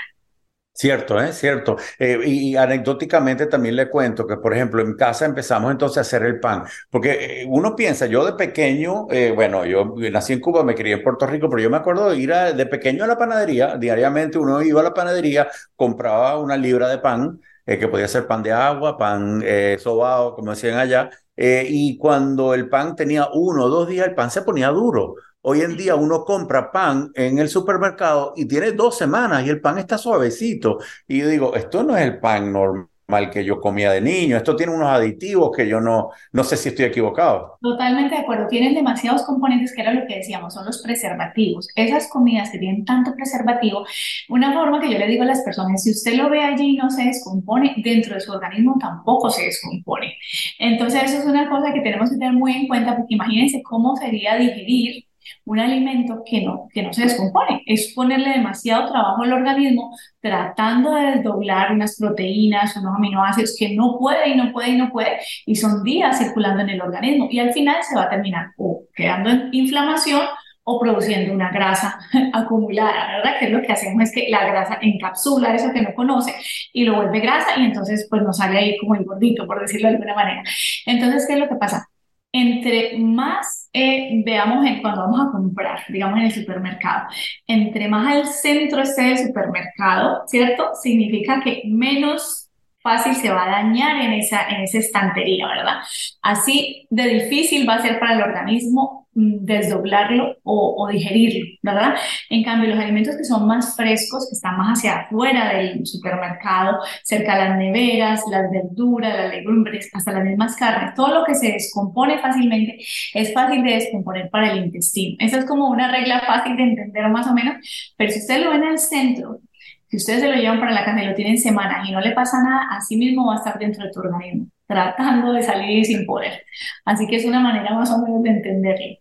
C: Cierto, ¿eh? Cierto. Eh, y, anecdóticamente también le cuento que, por ejemplo, en casa empezamos entonces a hacer el pan, porque eh, uno piensa, yo de pequeño, eh, bueno, yo nací en Cuba, me crié en Puerto Rico, pero yo me acuerdo de ir de pequeño a la panadería, diariamente uno iba a la panadería, compraba una libra de pan, que podía ser pan de agua, pan sobao, como decían allá, y cuando el pan tenía uno o dos días, el pan se ponía duro. Hoy en día uno compra pan en el supermercado y tiene dos semanas y el pan está suavecito. Y yo digo, esto no es el pan normal que yo comía de niño. Esto tiene unos aditivos que yo no, no sé si estoy equivocado.
E: Totalmente de acuerdo. Tienen demasiados componentes que era lo que decíamos, son los preservativos. Esas comidas que tienen tanto preservativo, una forma que yo le digo a las personas, si usted lo ve allí y no se descompone, dentro de su organismo tampoco se descompone. Entonces eso es una cosa que tenemos que tener muy en cuenta porque imagínense cómo sería digerir un alimento que no, que no se descompone. Es ponerle demasiado trabajo al organismo tratando de desdoblar unas proteínas, unos aminoácidos que no puede y no puede y no puede, y son días circulando en el organismo. Y al final se va a terminar o quedando en inflamación o produciendo una grasa acumulada, ¿verdad? Que es lo que hacemos es que la grasa encapsula eso que no conoce y lo vuelve grasa y entonces pues nos sale ahí como el gordito, por decirlo de alguna manera. Entonces, ¿qué es lo que pasa? Entre más eh, veamos en, cuando vamos a comprar, digamos en el supermercado, entre más al centro esté el supermercado, ¿cierto? Significa que menos fácil se va a dañar en esa, en esa estantería, ¿verdad? Así de difícil va a ser para el organismo Mm, desdoblarlo o, digerirlo, ¿verdad? En cambio, los alimentos que son más frescos, que están más hacia afuera del supermercado, cerca de las neveras, las verduras, las legumbres, hasta las mismas carnes, todo lo que se descompone fácilmente es fácil de descomponer para el intestino. Esa es como una regla fácil de entender más o menos, pero si ustedes lo ven al centro, si ustedes se lo llevan para la casa y lo tienen semanas y no le pasa nada, así mismo va a estar dentro de tu organismo, tratando de salir sin poder. Así que es una manera más o menos de entenderlo.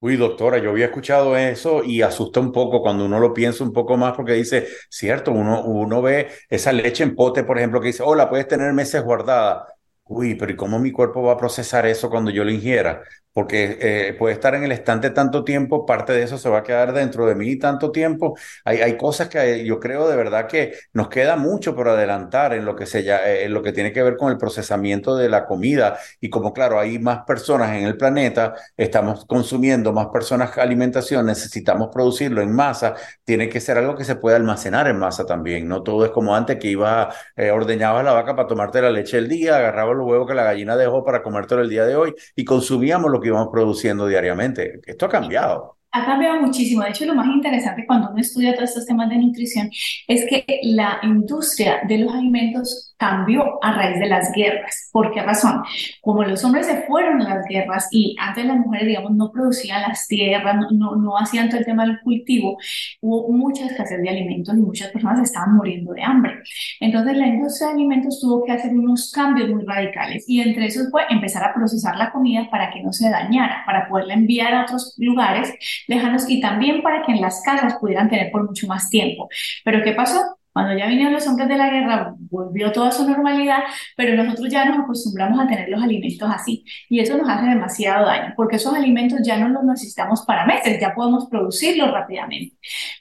C: Uy, doctora, yo había escuchado eso y asusta un poco cuando uno lo piensa un poco más porque dice, cierto, uno, uno ve esa leche en pote, por ejemplo, que dice, oh, la puedes tener meses guardada. Uy, pero ¿y cómo mi cuerpo va a procesar eso cuando yo lo ingiera? Porque eh, puede estar en el estante tanto tiempo, parte de eso se va a quedar dentro de mí tanto tiempo. Hay, hay cosas que yo creo de verdad que nos queda mucho por adelantar en lo que se ya, eh, en lo que tiene que ver con el procesamiento de la comida. Y como claro, hay más personas en el planeta, estamos consumiendo más personas alimentación, necesitamos producirlo en masa, tiene que ser algo que se pueda almacenar en masa también, no todo es como antes que iba eh, ordeñabas la vaca para tomarte la leche el día, agarrabas los huevos que la gallina dejó para comértelo el día de hoy y consumíamos lo que íbamos produciendo diariamente. Esto ha cambiado.
E: Ha cambiado muchísimo. De hecho, lo más interesante cuando uno estudia todos estos temas de nutrición es que la industria de los alimentos cambió a raíz de las guerras. ¿Por qué razón? Como los hombres se fueron a las guerras y antes las mujeres, digamos, no producían las tierras, no, no, hacían todo el tema del cultivo, hubo mucha escasez de alimentos y muchas personas estaban muriendo de hambre. Entonces la industria de alimentos tuvo que hacer unos cambios muy radicales y entre esos fue empezar a procesar la comida para que no se dañara, para poderla enviar a otros lugares lejanos y también para que en las casas pudieran tener por mucho más tiempo. Pero ¿qué pasó? Cuando ya vinieron los hombres de la guerra, volvió toda su normalidad, pero nosotros ya nos acostumbramos a tener los alimentos así. Y eso nos hace demasiado daño, porque esos alimentos ya no los necesitamos para meses, ya podemos producirlos rápidamente.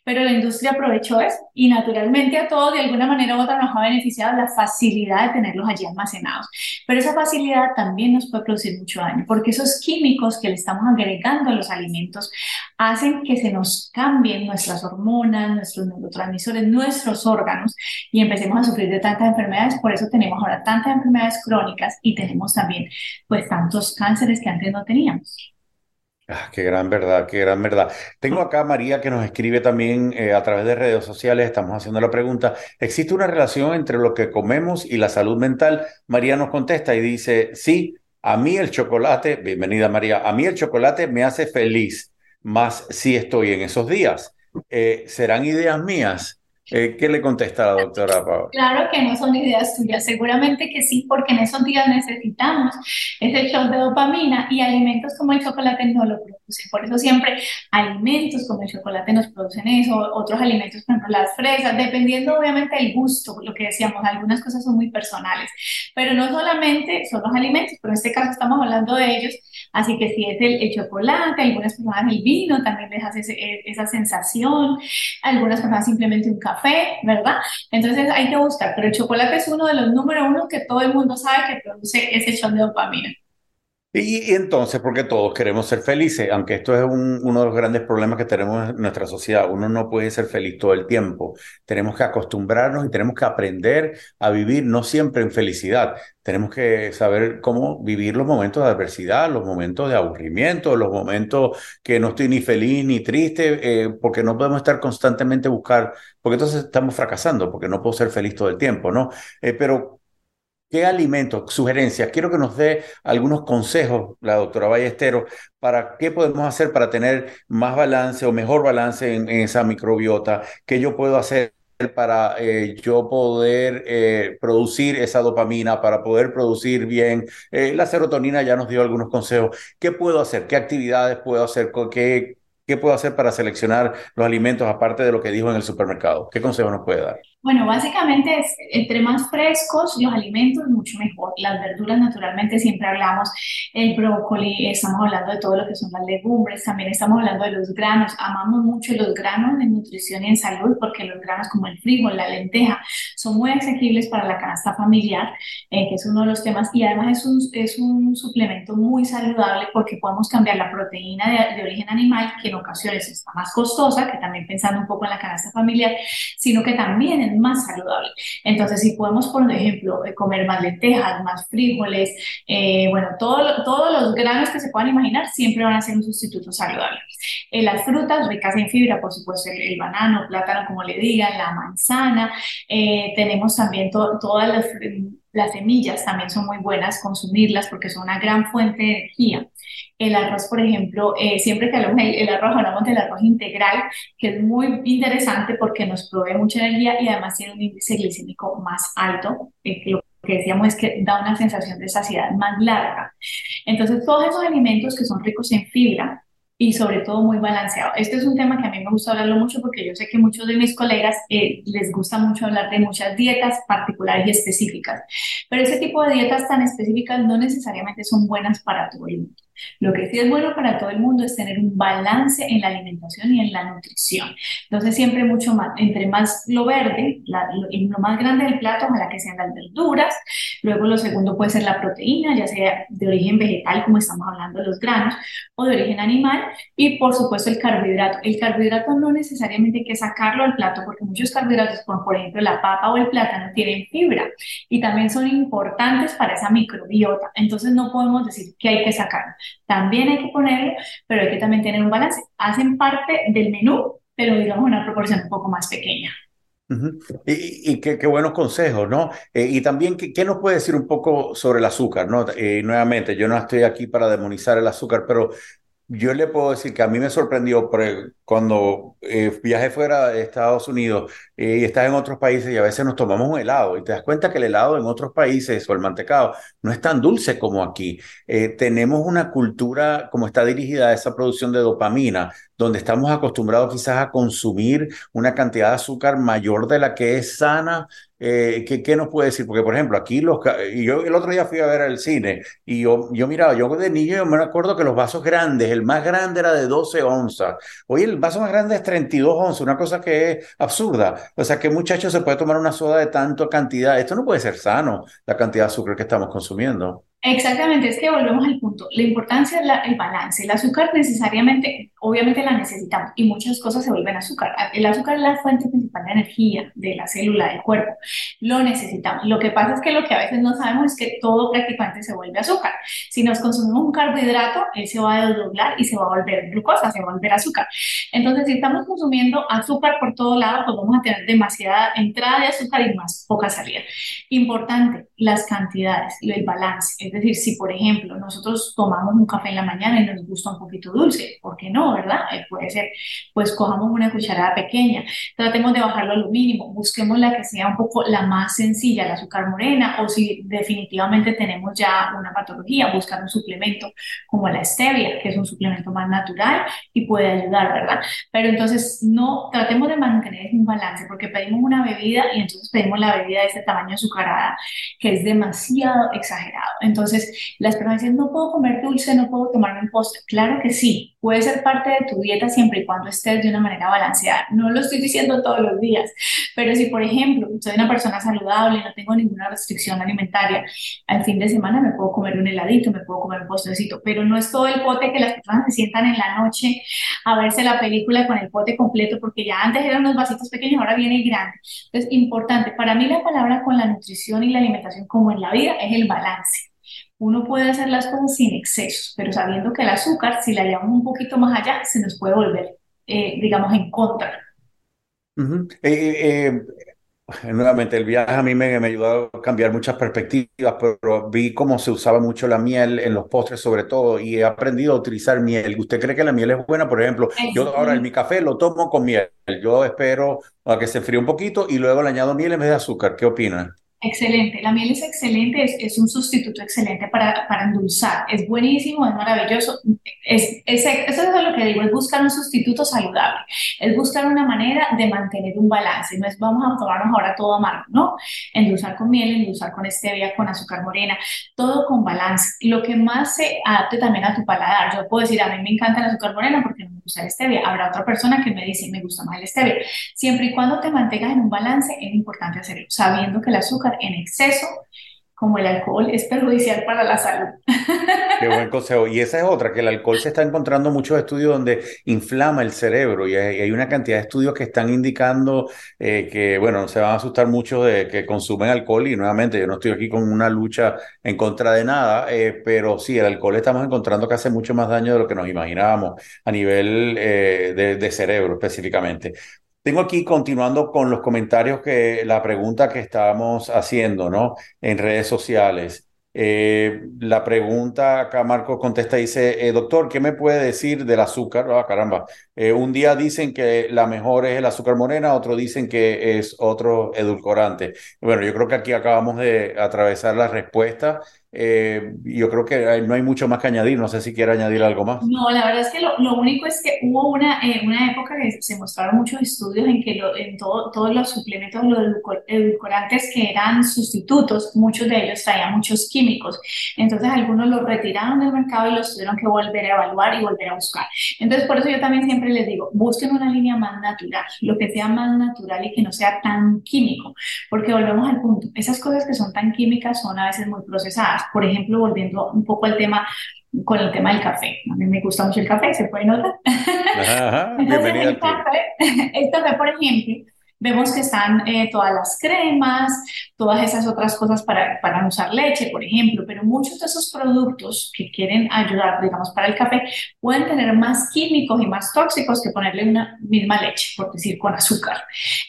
E: Pero la industria aprovechó eso y naturalmente a todos de alguna manera u otra nos ha beneficiado la facilidad de tenerlos allí almacenados. Pero esa facilidad también nos puede producir mucho daño, porque esos químicos que le estamos agregando a los alimentos hacen que se nos cambien nuestras hormonas, nuestros neurotransmisores, nuestros órganos y empecemos a sufrir de tantas enfermedades. Por eso tenemos ahora tantas enfermedades crónicas y tenemos también pues tantos cánceres que antes no teníamos.
C: Ah, qué gran verdad, qué gran verdad. Tengo acá a María que nos escribe también eh, a través de redes sociales, estamos haciendo la pregunta, ¿existe una relación entre lo que comemos y la salud mental? María nos contesta y dice, sí, a mí el chocolate, bienvenida María, a mí el chocolate me hace feliz más si estoy en esos días. Eh, ¿Serán ideas mías? Eh, ¿Qué le contesta la doctora Paola?
E: Claro que no son ideas tuyas, seguramente que sí, porque en esos días necesitamos ese shot de dopamina y alimentos como el chocolate no lo producen. Por eso siempre alimentos como el chocolate nos producen eso, otros alimentos, por ejemplo, las fresas, dependiendo obviamente del gusto, lo que decíamos, algunas cosas son muy personales, pero no solamente son los alimentos, pero en este caso estamos hablando de ellos Así que si es el, chocolate, algunas personas el vino también les hace e, esa sensación, algunas personas simplemente un café, ¿verdad? Entonces hay que buscar, pero el chocolate es uno de los número uno que todo el mundo sabe que produce ese shot de dopamina.
C: Y, entonces, porque todos queremos ser felices, aunque esto es uno de los grandes problemas que tenemos en nuestra sociedad, uno no puede ser feliz todo el tiempo. Tenemos que acostumbrarnos y tenemos que aprender a vivir no siempre en felicidad. Tenemos que saber cómo vivir los momentos de adversidad, los momentos de aburrimiento, los momentos que no estoy ni feliz ni triste, eh, porque no podemos estar constantemente buscar, porque entonces estamos fracasando, porque no puedo ser feliz todo el tiempo, ¿no? Eh, pero ¿Qué alimentos, sugerencias? Quiero que nos dé algunos consejos, la doctora Ballesteros, para qué podemos hacer para tener más balance o mejor balance en, esa microbiota, qué yo puedo hacer para eh, yo poder eh, producir esa dopamina, para poder producir bien. Eh, la serotonina ya nos dio algunos consejos. ¿Qué puedo hacer? ¿Qué actividades puedo hacer? ¿Qué, ¿Qué puedo hacer para seleccionar los alimentos aparte de lo que dijo en el supermercado? ¿Qué consejo nos puede dar?
E: Bueno, básicamente es, entre más frescos los alimentos, mucho mejor. Las verduras, naturalmente, siempre hablamos el brócoli, estamos hablando de todo lo que son las legumbres, también estamos hablando de los granos. Amamos mucho los granos en nutrición y en salud porque los granos como el frijol, la lenteja, son muy asequibles para la canasta familiar, eh, que es uno de los temas, y además es un, es un suplemento muy saludable porque podemos cambiar la proteína de, de origen animal, que en ocasiones está más costosa, que también pensando un poco en la canasta familiar, sino que también más saludable. Entonces, si podemos, por ejemplo, eh, comer más lentejas, más frijoles, eh, bueno, todo, todos los granos que se puedan imaginar siempre van a ser un sustituto saludable. Eh, las frutas ricas en fibra, por supuesto, el, banano, plátano, como le digan, la manzana. tenemos también todas las las semillas también son muy buenas consumirlas porque son una gran fuente de energía. El arroz, por ejemplo, eh, siempre que hablamos del arroz, hablamos del arroz integral, que es muy interesante porque nos provee mucha energía y además tiene un índice glicémico más alto. Eh, lo que decíamos es que da una sensación de saciedad más larga. Entonces, todos esos alimentos que son ricos en fibra, y sobre todo muy balanceado. Este es un tema que a mí me gusta hablarlo mucho porque yo sé que muchos de mis colegas eh, les gusta mucho hablar de muchas dietas particulares y específicas, pero ese tipo de dietas tan específicas no necesariamente son buenas para el mundo. Lo que sí es bueno para todo el mundo es tener un balance en la alimentación y en la nutrición. Entonces, siempre mucho más, entre más lo verde, lo, más grande del plato, ojalá que sean las verduras. Luego, lo segundo puede ser la proteína, ya sea de origen vegetal, como estamos hablando de los granos, o de origen animal. Y, por supuesto, el carbohidrato. El carbohidrato no necesariamente hay que sacarlo del plato, porque muchos carbohidratos, como por ejemplo la papa o el plátano, tienen fibra y también son importantes para esa microbiota. Entonces, no podemos decir que hay que sacarlo también hay que ponerlo, pero hay que también tener un balance. Hacen parte del menú, pero digamos una proporción un poco más pequeña.
C: Y, qué, buenos consejos, ¿no? Eh, y también, ¿qué, nos puede decir un poco sobre el azúcar, ¿no? Eh, nuevamente, yo no estoy aquí para demonizar el azúcar, pero yo le puedo decir que a mí me sorprendió cuando eh, viajé fuera de Estados Unidos eh, y estás en otros países y a veces nos tomamos un helado y te das cuenta que el helado en otros países o el mantecado no es tan dulce como aquí. Eh, tenemos una cultura como está dirigida a esa producción de dopamina, donde estamos acostumbrados quizás a consumir una cantidad de azúcar mayor de la que es sana eh, ¿qué, ¿qué, nos puede decir? Porque, por ejemplo, aquí los... Y yo el otro día fui a ver el cine y yo, yo miraba, yo de niño yo me acuerdo que los vasos grandes, el más grande era de 12 onzas. Hoy el vaso más grande es 32 onzas, una cosa que es absurda. O sea, que muchacho se puede tomar una soda de tanta cantidad. Esto no puede ser sano, la cantidad de azúcar que estamos consumiendo.
E: Exactamente, es que volvemos al punto. La importancia es el balance. El azúcar necesariamente, obviamente la necesitamos y muchas cosas se vuelven azúcar. El azúcar es la fuente principal de energía de la célula del cuerpo. Lo necesitamos. Lo que pasa es que lo que a veces no sabemos es que todo prácticamente se vuelve azúcar. Si nos consumimos un carbohidrato, él se va a desdoblar y se va a volver glucosa, se va a volver azúcar. Entonces, si estamos consumiendo azúcar por todo lado, pues vamos a tener demasiada entrada de azúcar y más poca salida. Importante, las cantidades, el balance es decir, si por ejemplo nosotros tomamos un café en la mañana y nos gusta un poquito dulce, ¿por qué no, verdad? Eh, puede ser, pues cojamos una cucharada pequeña, tratemos de bajarlo a lo mínimo, busquemos la que sea un poco la más sencilla, el azúcar morena, o si definitivamente tenemos ya una patología, buscar un suplemento como la stevia, que es un suplemento más natural y puede ayudar, ¿verdad? Pero entonces no, tratemos de mantener un balance, porque pedimos una bebida y entonces pedimos la bebida de este tamaño azucarada, que es demasiado exagerado. Entonces, las personas dicen, no puedo comer dulce, no puedo tomarme un postre. Claro que sí, puede ser parte de tu dieta siempre y cuando estés de una manera balanceada. No lo estoy diciendo todos los días, pero si, por ejemplo, soy una persona saludable, no tengo ninguna restricción alimentaria, al fin de semana me puedo comer un heladito, me puedo comer un postrecito, pero no es todo el pote que las personas se sientan en la noche a verse la película con el pote completo, porque ya antes eran unos vasitos pequeños, ahora viene grande. Entonces, importante, para mí la palabra con la nutrición y la alimentación como en la vida es el balance uno puede hacer las cosas sin excesos, pero sabiendo que el azúcar, si la llevamos un poquito más allá, se nos puede volver, eh, digamos, en contra.
C: Eh, eh, nuevamente, el viaje a mí me, me, ayudó a cambiar muchas perspectivas, pero vi cómo se usaba mucho la miel en los postres sobre todo y he aprendido a utilizar miel. ¿Usted cree que la miel es buena? Por ejemplo, yo ahora en mi café lo tomo con miel. Yo espero a que se fríe un poquito y luego le añado miel en vez de azúcar. ¿Qué opina?
E: Excelente, la miel es excelente, es, un sustituto excelente para, para, endulzar, es buenísimo, es maravilloso, es, es, eso es lo que digo, es buscar un sustituto saludable, es buscar una manera de mantener un balance, no es vamos a tomarnos ahora todo amargo, no, endulzar con miel, endulzar con stevia, con azúcar morena, todo con balance, lo que más se adapte también a tu paladar, yo puedo decir, a mí me encanta el azúcar morena porque no me gusta el stevia, habrá otra persona que me dice, me gusta más el stevia, siempre y cuando te mantengas en un balance, es importante hacerlo, sabiendo que el azúcar en exceso, como el alcohol, es perjudicial para la salud.
C: Qué buen consejo. Y esa es otra, que el alcohol se está encontrando muchos estudios donde inflama el cerebro y hay, una cantidad de estudios que están indicando eh, que, bueno, se van a asustar mucho de que consumen alcohol y nuevamente yo no estoy aquí con una lucha en contra de nada, eh, pero sí, el alcohol estamos encontrando que hace mucho más daño de lo que nos imaginábamos a nivel eh, de, de cerebro específicamente. Tengo aquí continuando con los comentarios que la pregunta que estábamos haciendo, ¿no? En redes sociales. Eh, la pregunta acá Marco contesta, dice, eh, doctor, ¿qué me puede decir del azúcar? Ah, caramba. Eh, un día dicen que la mejor es el azúcar morena, otro dicen que es otro edulcorante. Bueno, yo creo que aquí acabamos de atravesar la respuesta. Eh, yo creo que no hay mucho más que añadir. No sé si quiere añadir algo más.
E: No, la verdad es que lo, lo único es que hubo una, eh, una época que se mostraron muchos estudios en que lo, en todo, todos los suplementos, los edulcorantes que eran sustitutos, muchos de ellos traían muchos químicos. Entonces algunos los retiraron del mercado y los tuvieron que volver a evaluar y volver a buscar. Entonces por eso yo también siempre les digo, busquen una línea más natural, lo que sea más natural y que no sea tan químico, porque volvemos al punto, esas cosas que son tan químicas son a veces muy procesadas. Por ejemplo, volviendo un poco al tema con el tema del café. A mí me gusta mucho el café, ¿se puede notar? Ajá, Entonces, el café, el café, por ejemplo, Vemos que están eh, todas las cremas, todas esas otras cosas para, para usar leche, por ejemplo, pero muchos de esos productos que quieren ayudar, digamos, para el café, pueden tener más químicos y más tóxicos que ponerle una misma leche, por decir, con azúcar.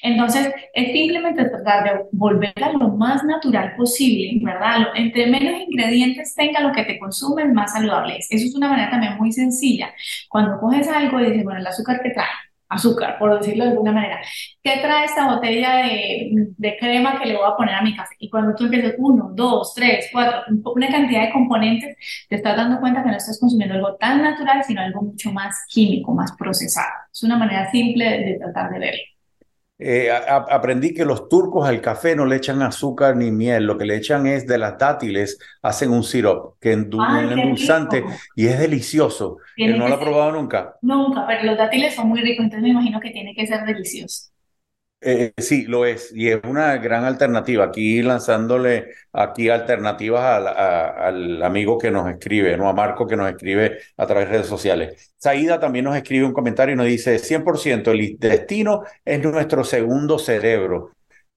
E: Entonces, es simplemente tratar de volver a lo más natural posible, ¿verdad? Entre menos ingredientes tenga lo que te consumes, más saludable es. Eso es una manera también muy sencilla. Cuando coges algo y dices, bueno, el azúcar que trae, azúcar, por decirlo de alguna manera. ¿Qué trae esta botella de, crema que le voy a poner a mi café? Y cuando tú empiezas uno, dos, tres, cuatro, una cantidad de componentes, te estás dando cuenta que no estás consumiendo algo tan natural, sino algo mucho más químico, más procesado. Es una manera simple de tratar de verlo.
C: Eh, aprendí que los turcos al café no le echan azúcar ni miel, lo que le echan es de las dátiles, hacen un sirope, que es un endulzante y es delicioso. ¿No lo ha probado nunca?
E: Nunca, pero los dátiles son muy ricos, entonces me imagino que tiene que ser delicioso.
C: Eh, sí, lo es, y es una gran alternativa. Aquí lanzándole aquí alternativas al, amigo que nos escribe, ¿no? A Marco que nos escribe a través de redes sociales. Saida también nos escribe un comentario y nos dice, 100% el intestino es nuestro segundo cerebro.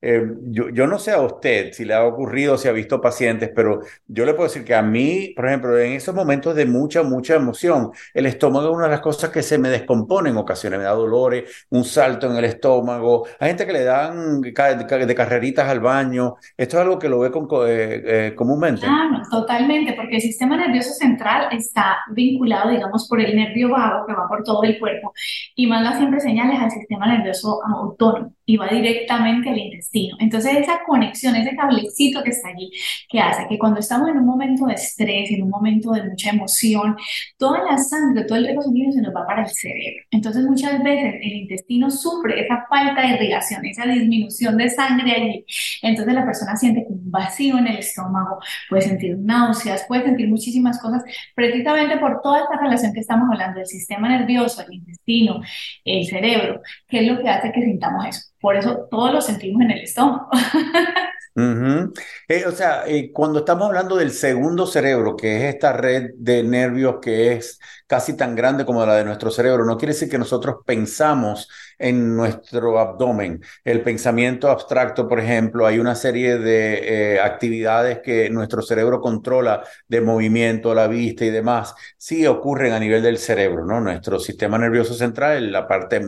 C: Eh, yo, no sé a usted si le ha ocurrido, si ha visto pacientes, pero yo le puedo decir que a mí, por ejemplo, en esos momentos de mucha, mucha emoción, el estómago es una de las cosas que se me descompone en ocasiones, me da dolores, un salto en el estómago. Hay gente que le dan de carreritas al baño. Esto es algo que lo ve con, eh, eh, comúnmente.
E: Totalmente, porque el sistema nervioso central está vinculado, digamos, por el nervio vago que va por todo el cuerpo y manda siempre señales al sistema nervioso autónomo y va directamente al intestino. Entonces esa conexión, ese cablecito que está allí, que hace que cuando estamos en un momento de estrés, en un momento de mucha emoción, toda la sangre, todo el sanguíneo se nos va para el cerebro. Entonces muchas veces el intestino sufre esa falta de irrigación, esa disminución de sangre allí. Entonces la persona siente un vacío en el estómago, puede sentir náuseas, puede sentir muchísimas cosas, precisamente por toda esta relación que estamos hablando del sistema nervioso, el intestino, el cerebro, que es lo que hace que sintamos eso. Por eso todos lo sentimos en el estómago.
C: Eh, o sea, eh, cuando estamos hablando del segundo cerebro, que es esta red de nervios que es casi tan grande como la de nuestro cerebro, no quiere decir que nosotros pensamos en nuestro abdomen. El pensamiento abstracto, por ejemplo, hay una serie de eh, actividades que nuestro cerebro controla de movimiento, la vista y demás, sí ocurren a nivel del cerebro, ¿no? Nuestro sistema nervioso central es la parte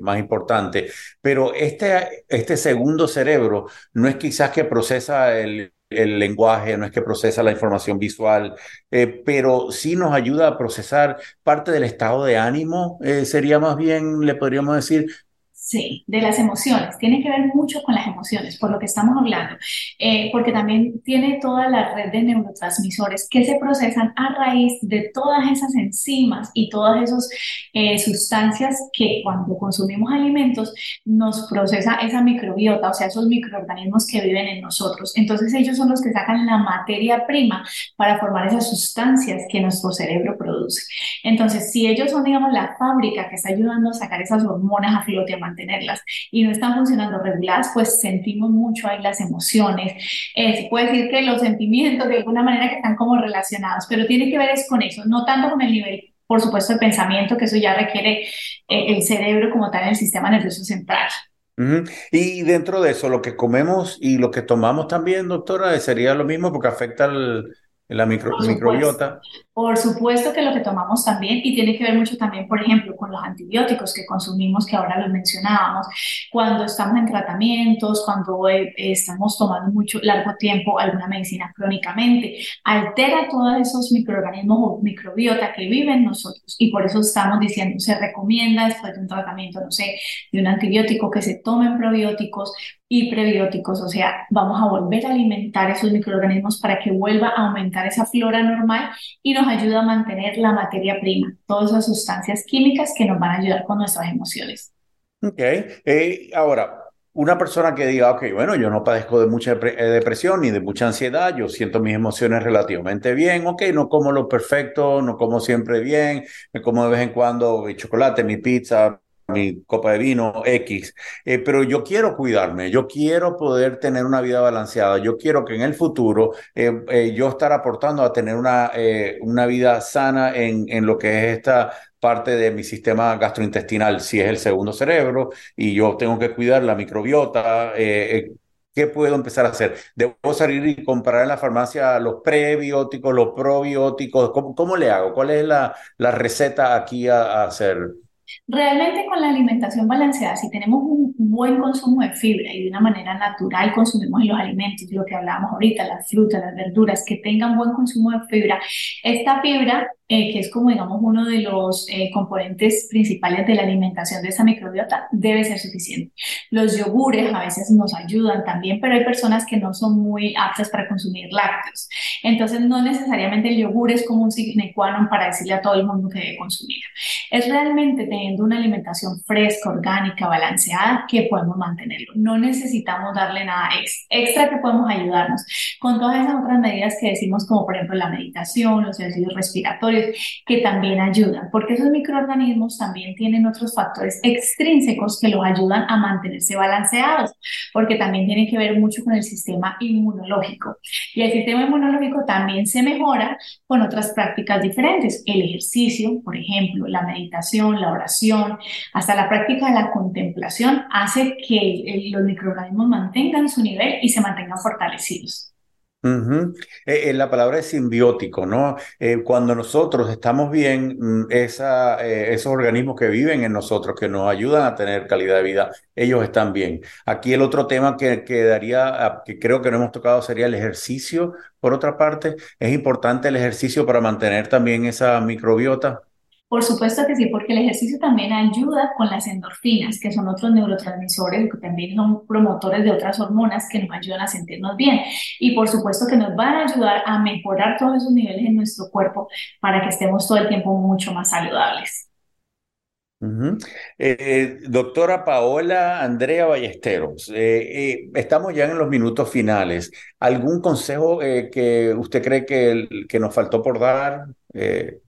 C: más importante, pero este, este segundo cerebro no es quizás que procesa el, lenguaje, no es que procesa la información visual, eh, pero sí nos ayuda a procesar parte del estado de ánimo, eh, sería más bien, le podríamos decir.
E: Sí, de las emociones. Tiene que ver mucho con las emociones, por lo que estamos hablando, eh, porque también tiene toda la red de neurotransmisores que se procesan a raíz de todas esas enzimas y todas esas eh, sustancias que cuando consumimos alimentos nos procesa esa microbiota, o sea, esos microorganismos que viven en nosotros. Entonces ellos son los que sacan la materia prima para formar esas sustancias que nuestro cerebro produce. Entonces, si ellos son, digamos, la fábrica que está ayudando a sacar esas hormonas a flote, mantenerlas, y no están funcionando reguladas, pues sentimos mucho ahí las emociones. Eh, se puede decir que los sentimientos de alguna manera que están como relacionados, pero tiene que ver es con eso, no tanto con el nivel por supuesto, de pensamiento, que eso ya requiere eh, el cerebro como tal en el sistema nervioso central.
C: Y dentro de eso, lo que comemos y lo que tomamos también, doctora, sería lo mismo porque afecta al, la microbiota.
E: Por supuesto que lo que tomamos también, y tiene que ver mucho también, por ejemplo, con los antibióticos que consumimos, que ahora los mencionábamos, cuando estamos en tratamientos, cuando eh, estamos tomando mucho largo tiempo alguna medicina crónicamente, altera todos esos microorganismos o microbiota que viven nosotros, y por eso estamos diciendo, se recomienda después de un tratamiento, no sé, de un antibiótico que se tomen probióticos y prebióticos, o sea, vamos a volver a alimentar esos microorganismos para que vuelva a aumentar esa flora normal y nos ayuda a mantener la materia prima, todas esas sustancias químicas que nos van a ayudar con nuestras emociones.
C: Ok, eh, ahora, una persona que diga, ok, bueno, yo no padezco de mucha eh, depresión ni de mucha ansiedad, yo siento mis emociones relativamente bien, ok, no como lo perfecto, no como siempre bien, me como de vez en cuando mi chocolate, mi pizza, mi copa de vino X, eh, pero yo quiero cuidarme, yo quiero poder tener una vida balanceada, yo quiero que en el futuro eh, eh, yo estar aportando a tener una, una vida sana en, en lo que es esta parte de mi sistema gastrointestinal, si es el segundo cerebro, y yo tengo que cuidar la microbiota. ¿Qué puedo empezar a hacer? ¿Debo salir y comprar en la farmacia los prebióticos, los probióticos? ¿Cómo, cómo le hago? ¿Cuál es la, la receta aquí a hacer?
E: Realmente con la alimentación balanceada, si tenemos un buen consumo de fibra y de una manera natural consumimos los alimentos, lo que hablábamos ahorita, las frutas, las verduras, que tengan buen consumo de fibra, esta fibra eh, que es como digamos uno de los eh, componentes principales de la alimentación de esa microbiota, debe ser suficiente. Los yogures a veces nos ayudan también, pero hay personas que no son muy aptas para consumir lácteos. Entonces no necesariamente el yogur es como un sine qua non para decirle a todo el mundo que debe consumir. Es realmente teniendo una alimentación fresca, orgánica, balanceada, que podemos mantenerlo. No necesitamos darle nada extra que podemos ayudarnos con todas esas otras medidas que decimos, como por ejemplo la meditación, los ejercicios respiratorios, que también ayudan, porque esos microorganismos también tienen otros factores extrínsecos que los ayudan a mantenerse balanceados, porque también tienen que ver mucho con el sistema inmunológico. Y el sistema inmunológico también se mejora con otras prácticas diferentes, el ejercicio, por ejemplo, la meditación, la oración, hasta la práctica de la contemplación hace que los microorganismos mantengan su nivel y se mantengan fortalecidos.
C: Eh, eh, la palabra es simbiótico, ¿no? Eh, cuando nosotros estamos bien, mm, esa, esos organismos que viven en nosotros, que nos ayudan a tener calidad de vida, ellos están bien. Aquí el otro tema que quedaría, ah, que creo que no hemos tocado, sería el ejercicio. Por otra parte, es importante el ejercicio para mantener también esa microbiota.
E: Por supuesto que sí, porque el ejercicio también ayuda con las endorfinas, que son otros neurotransmisores que también son promotores de otras hormonas que nos ayudan a sentirnos bien. Y por supuesto que nos van a ayudar a mejorar todos esos niveles en nuestro cuerpo para que estemos todo el tiempo mucho más saludables.
C: Eh, doctora Paola Andrea Ballesteros, eh, eh, estamos ya en los minutos finales. ¿Algún consejo que usted cree que, que nos faltó por dar?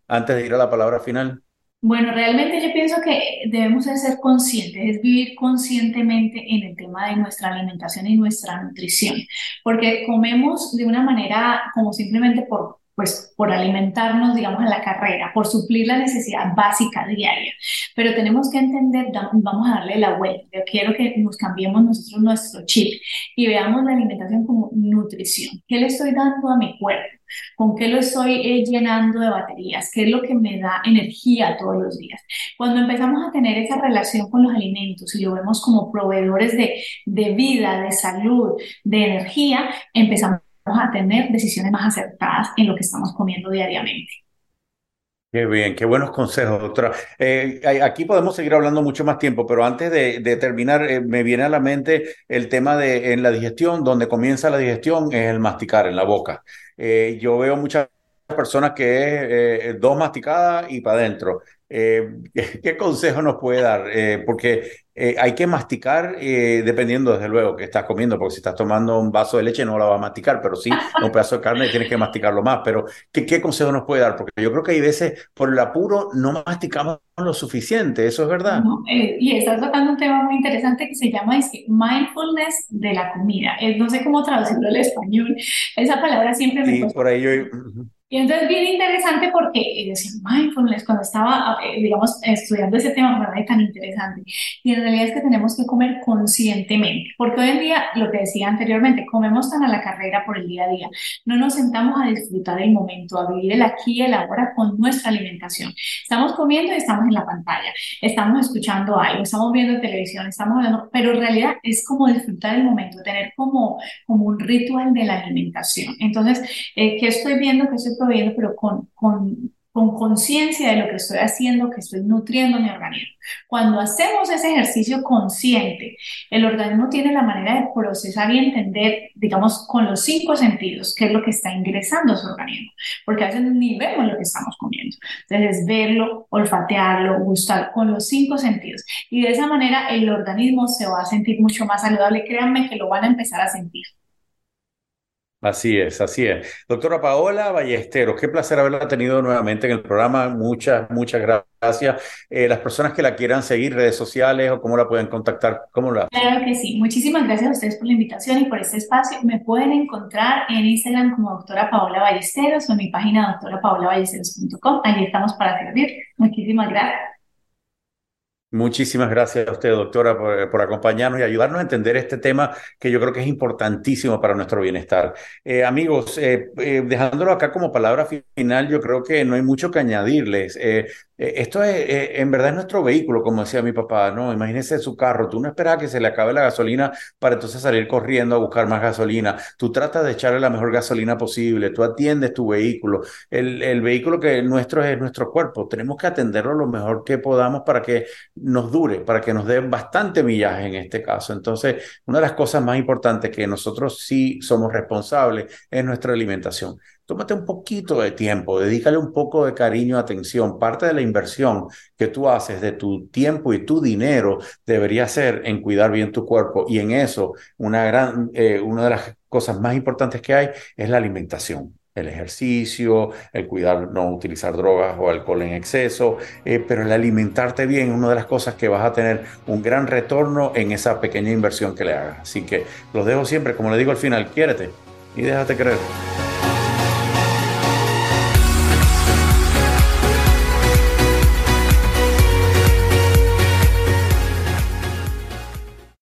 C: antes de ir a la palabra final?
E: Bueno, realmente yo pienso que debemos ser conscientes, es vivir conscientemente en el tema de nuestra alimentación y nuestra nutrición, porque comemos de una manera como simplemente por pues por alimentarnos, digamos, a la carrera, por suplir la necesidad básica diaria. Pero tenemos que entender, vamos a darle la vuelta. Yo quiero que nos cambiemos nosotros nuestro chip y veamos la alimentación como nutrición. ¿Qué le estoy dando a mi cuerpo? ¿Con qué lo estoy eh, llenando de baterías? ¿Qué es lo que me da energía todos los días? Cuando empezamos a tener esa relación con los alimentos y lo vemos como proveedores de, de vida, de salud, de energía, empezamos a tener decisiones más acertadas en lo que estamos comiendo diariamente.
C: Qué bien, qué buenos consejos, doctora. Eh, aquí podemos seguir hablando mucho más tiempo, pero antes de, terminar, eh, me viene a la mente el tema de en la digestión, donde comienza la digestión es el masticar en la boca. Eh, yo veo muchas personas que es dos masticadas y para adentro. Eh, ¿Qué consejo nos puede dar? Eh, porque eh, hay que masticar dependiendo, desde luego, que estás comiendo, porque si estás tomando un vaso de leche no la va a masticar, pero sí, un pedazo de carne tienes que masticarlo más. Pero, ¿qué, ¿qué, consejo nos puede dar? Porque yo creo que hay veces, por el apuro, no masticamos lo suficiente, ¿eso es verdad?
E: y estás tocando un tema muy interesante que se llama mindfulness de la comida. no sé cómo traducirlo al español. Esa palabra siempre me...
C: Sí, por ahí yo...
E: Y entonces bien interesante porque eh, decía mindfulness cuando estaba, eh, digamos, estudiando ese tema, me tan interesante. Y en realidad es que tenemos que comer conscientemente, porque hoy en día, lo que decía anteriormente, comemos tan a la carrera por el día a día, no nos sentamos a disfrutar el momento, a vivir el aquí y el ahora con nuestra alimentación. Estamos comiendo y estamos en la pantalla, estamos escuchando algo, estamos viendo televisión, estamos hablando, pero en realidad es como disfrutar el momento, tener como, como un ritual de la alimentación. Entonces, eh, ¿qué estoy viendo? ¿Qué estoy proviendo, pero con, con, con conciencia de lo que estoy haciendo, que estoy nutriendo mi organismo. Cuando hacemos ese ejercicio consciente, el organismo tiene la manera de procesar y entender, digamos, con los cinco sentidos, qué es lo que está ingresando a su organismo, porque a veces ni vemos lo que estamos comiendo. Entonces, verlo, olfatearlo, gustar con los cinco sentidos. Y de esa manera el organismo se va a sentir mucho más saludable. Créanme que lo van a empezar a sentir.
C: Así es, así es. Doctora Paola Ballesteros, qué placer haberla tenido nuevamente en el programa. Muchas, muchas gracias. Eh, las personas que la quieran seguir, redes sociales o cómo la pueden contactar, ¿cómo la
E: Claro que sí. Muchísimas gracias a ustedes por la invitación y por este espacio. Me pueden encontrar en Instagram como doctora Paola Ballesteros o en mi página doctorapaolaballesteros.com. Allí estamos para servir. Muchísimas gracias.
C: Muchísimas gracias a usted, doctora, por, acompañarnos y ayudarnos a entender este tema que yo creo que es importantísimo para nuestro bienestar. Eh, amigos, eh, eh, dejándolo acá como palabra final, yo creo que no hay mucho que añadirles. Eh, esto es, eh, en verdad es nuestro vehículo, como decía mi papá, ¿no? Imagínese su carro, tú no esperas que se le acabe la gasolina para entonces salir corriendo a buscar más gasolina, tú tratas de echarle la mejor gasolina posible, tú atiendes tu vehículo, el, el vehículo que nuestro es nuestro cuerpo, tenemos que atenderlo lo mejor que podamos para que nos dure, para que nos dé bastante millaje en este caso. Entonces, una de las cosas más importantes que nosotros sí somos responsables es nuestra alimentación tómate un poquito de tiempo, dedícale un poco de cariño, atención. Parte de la inversión que tú haces de tu tiempo y tu dinero debería ser en cuidar bien tu cuerpo. Y en eso, una, gran, eh, una de las cosas más importantes que hay es la alimentación el ejercicio, el cuidar no utilizar drogas o alcohol en exceso, eh, pero el alimentarte bien una de las cosas que vas a tener un gran retorno en esa pequeña inversión que le hagas. Así que los dejo siempre, como le digo al final, quiérete y déjate creer.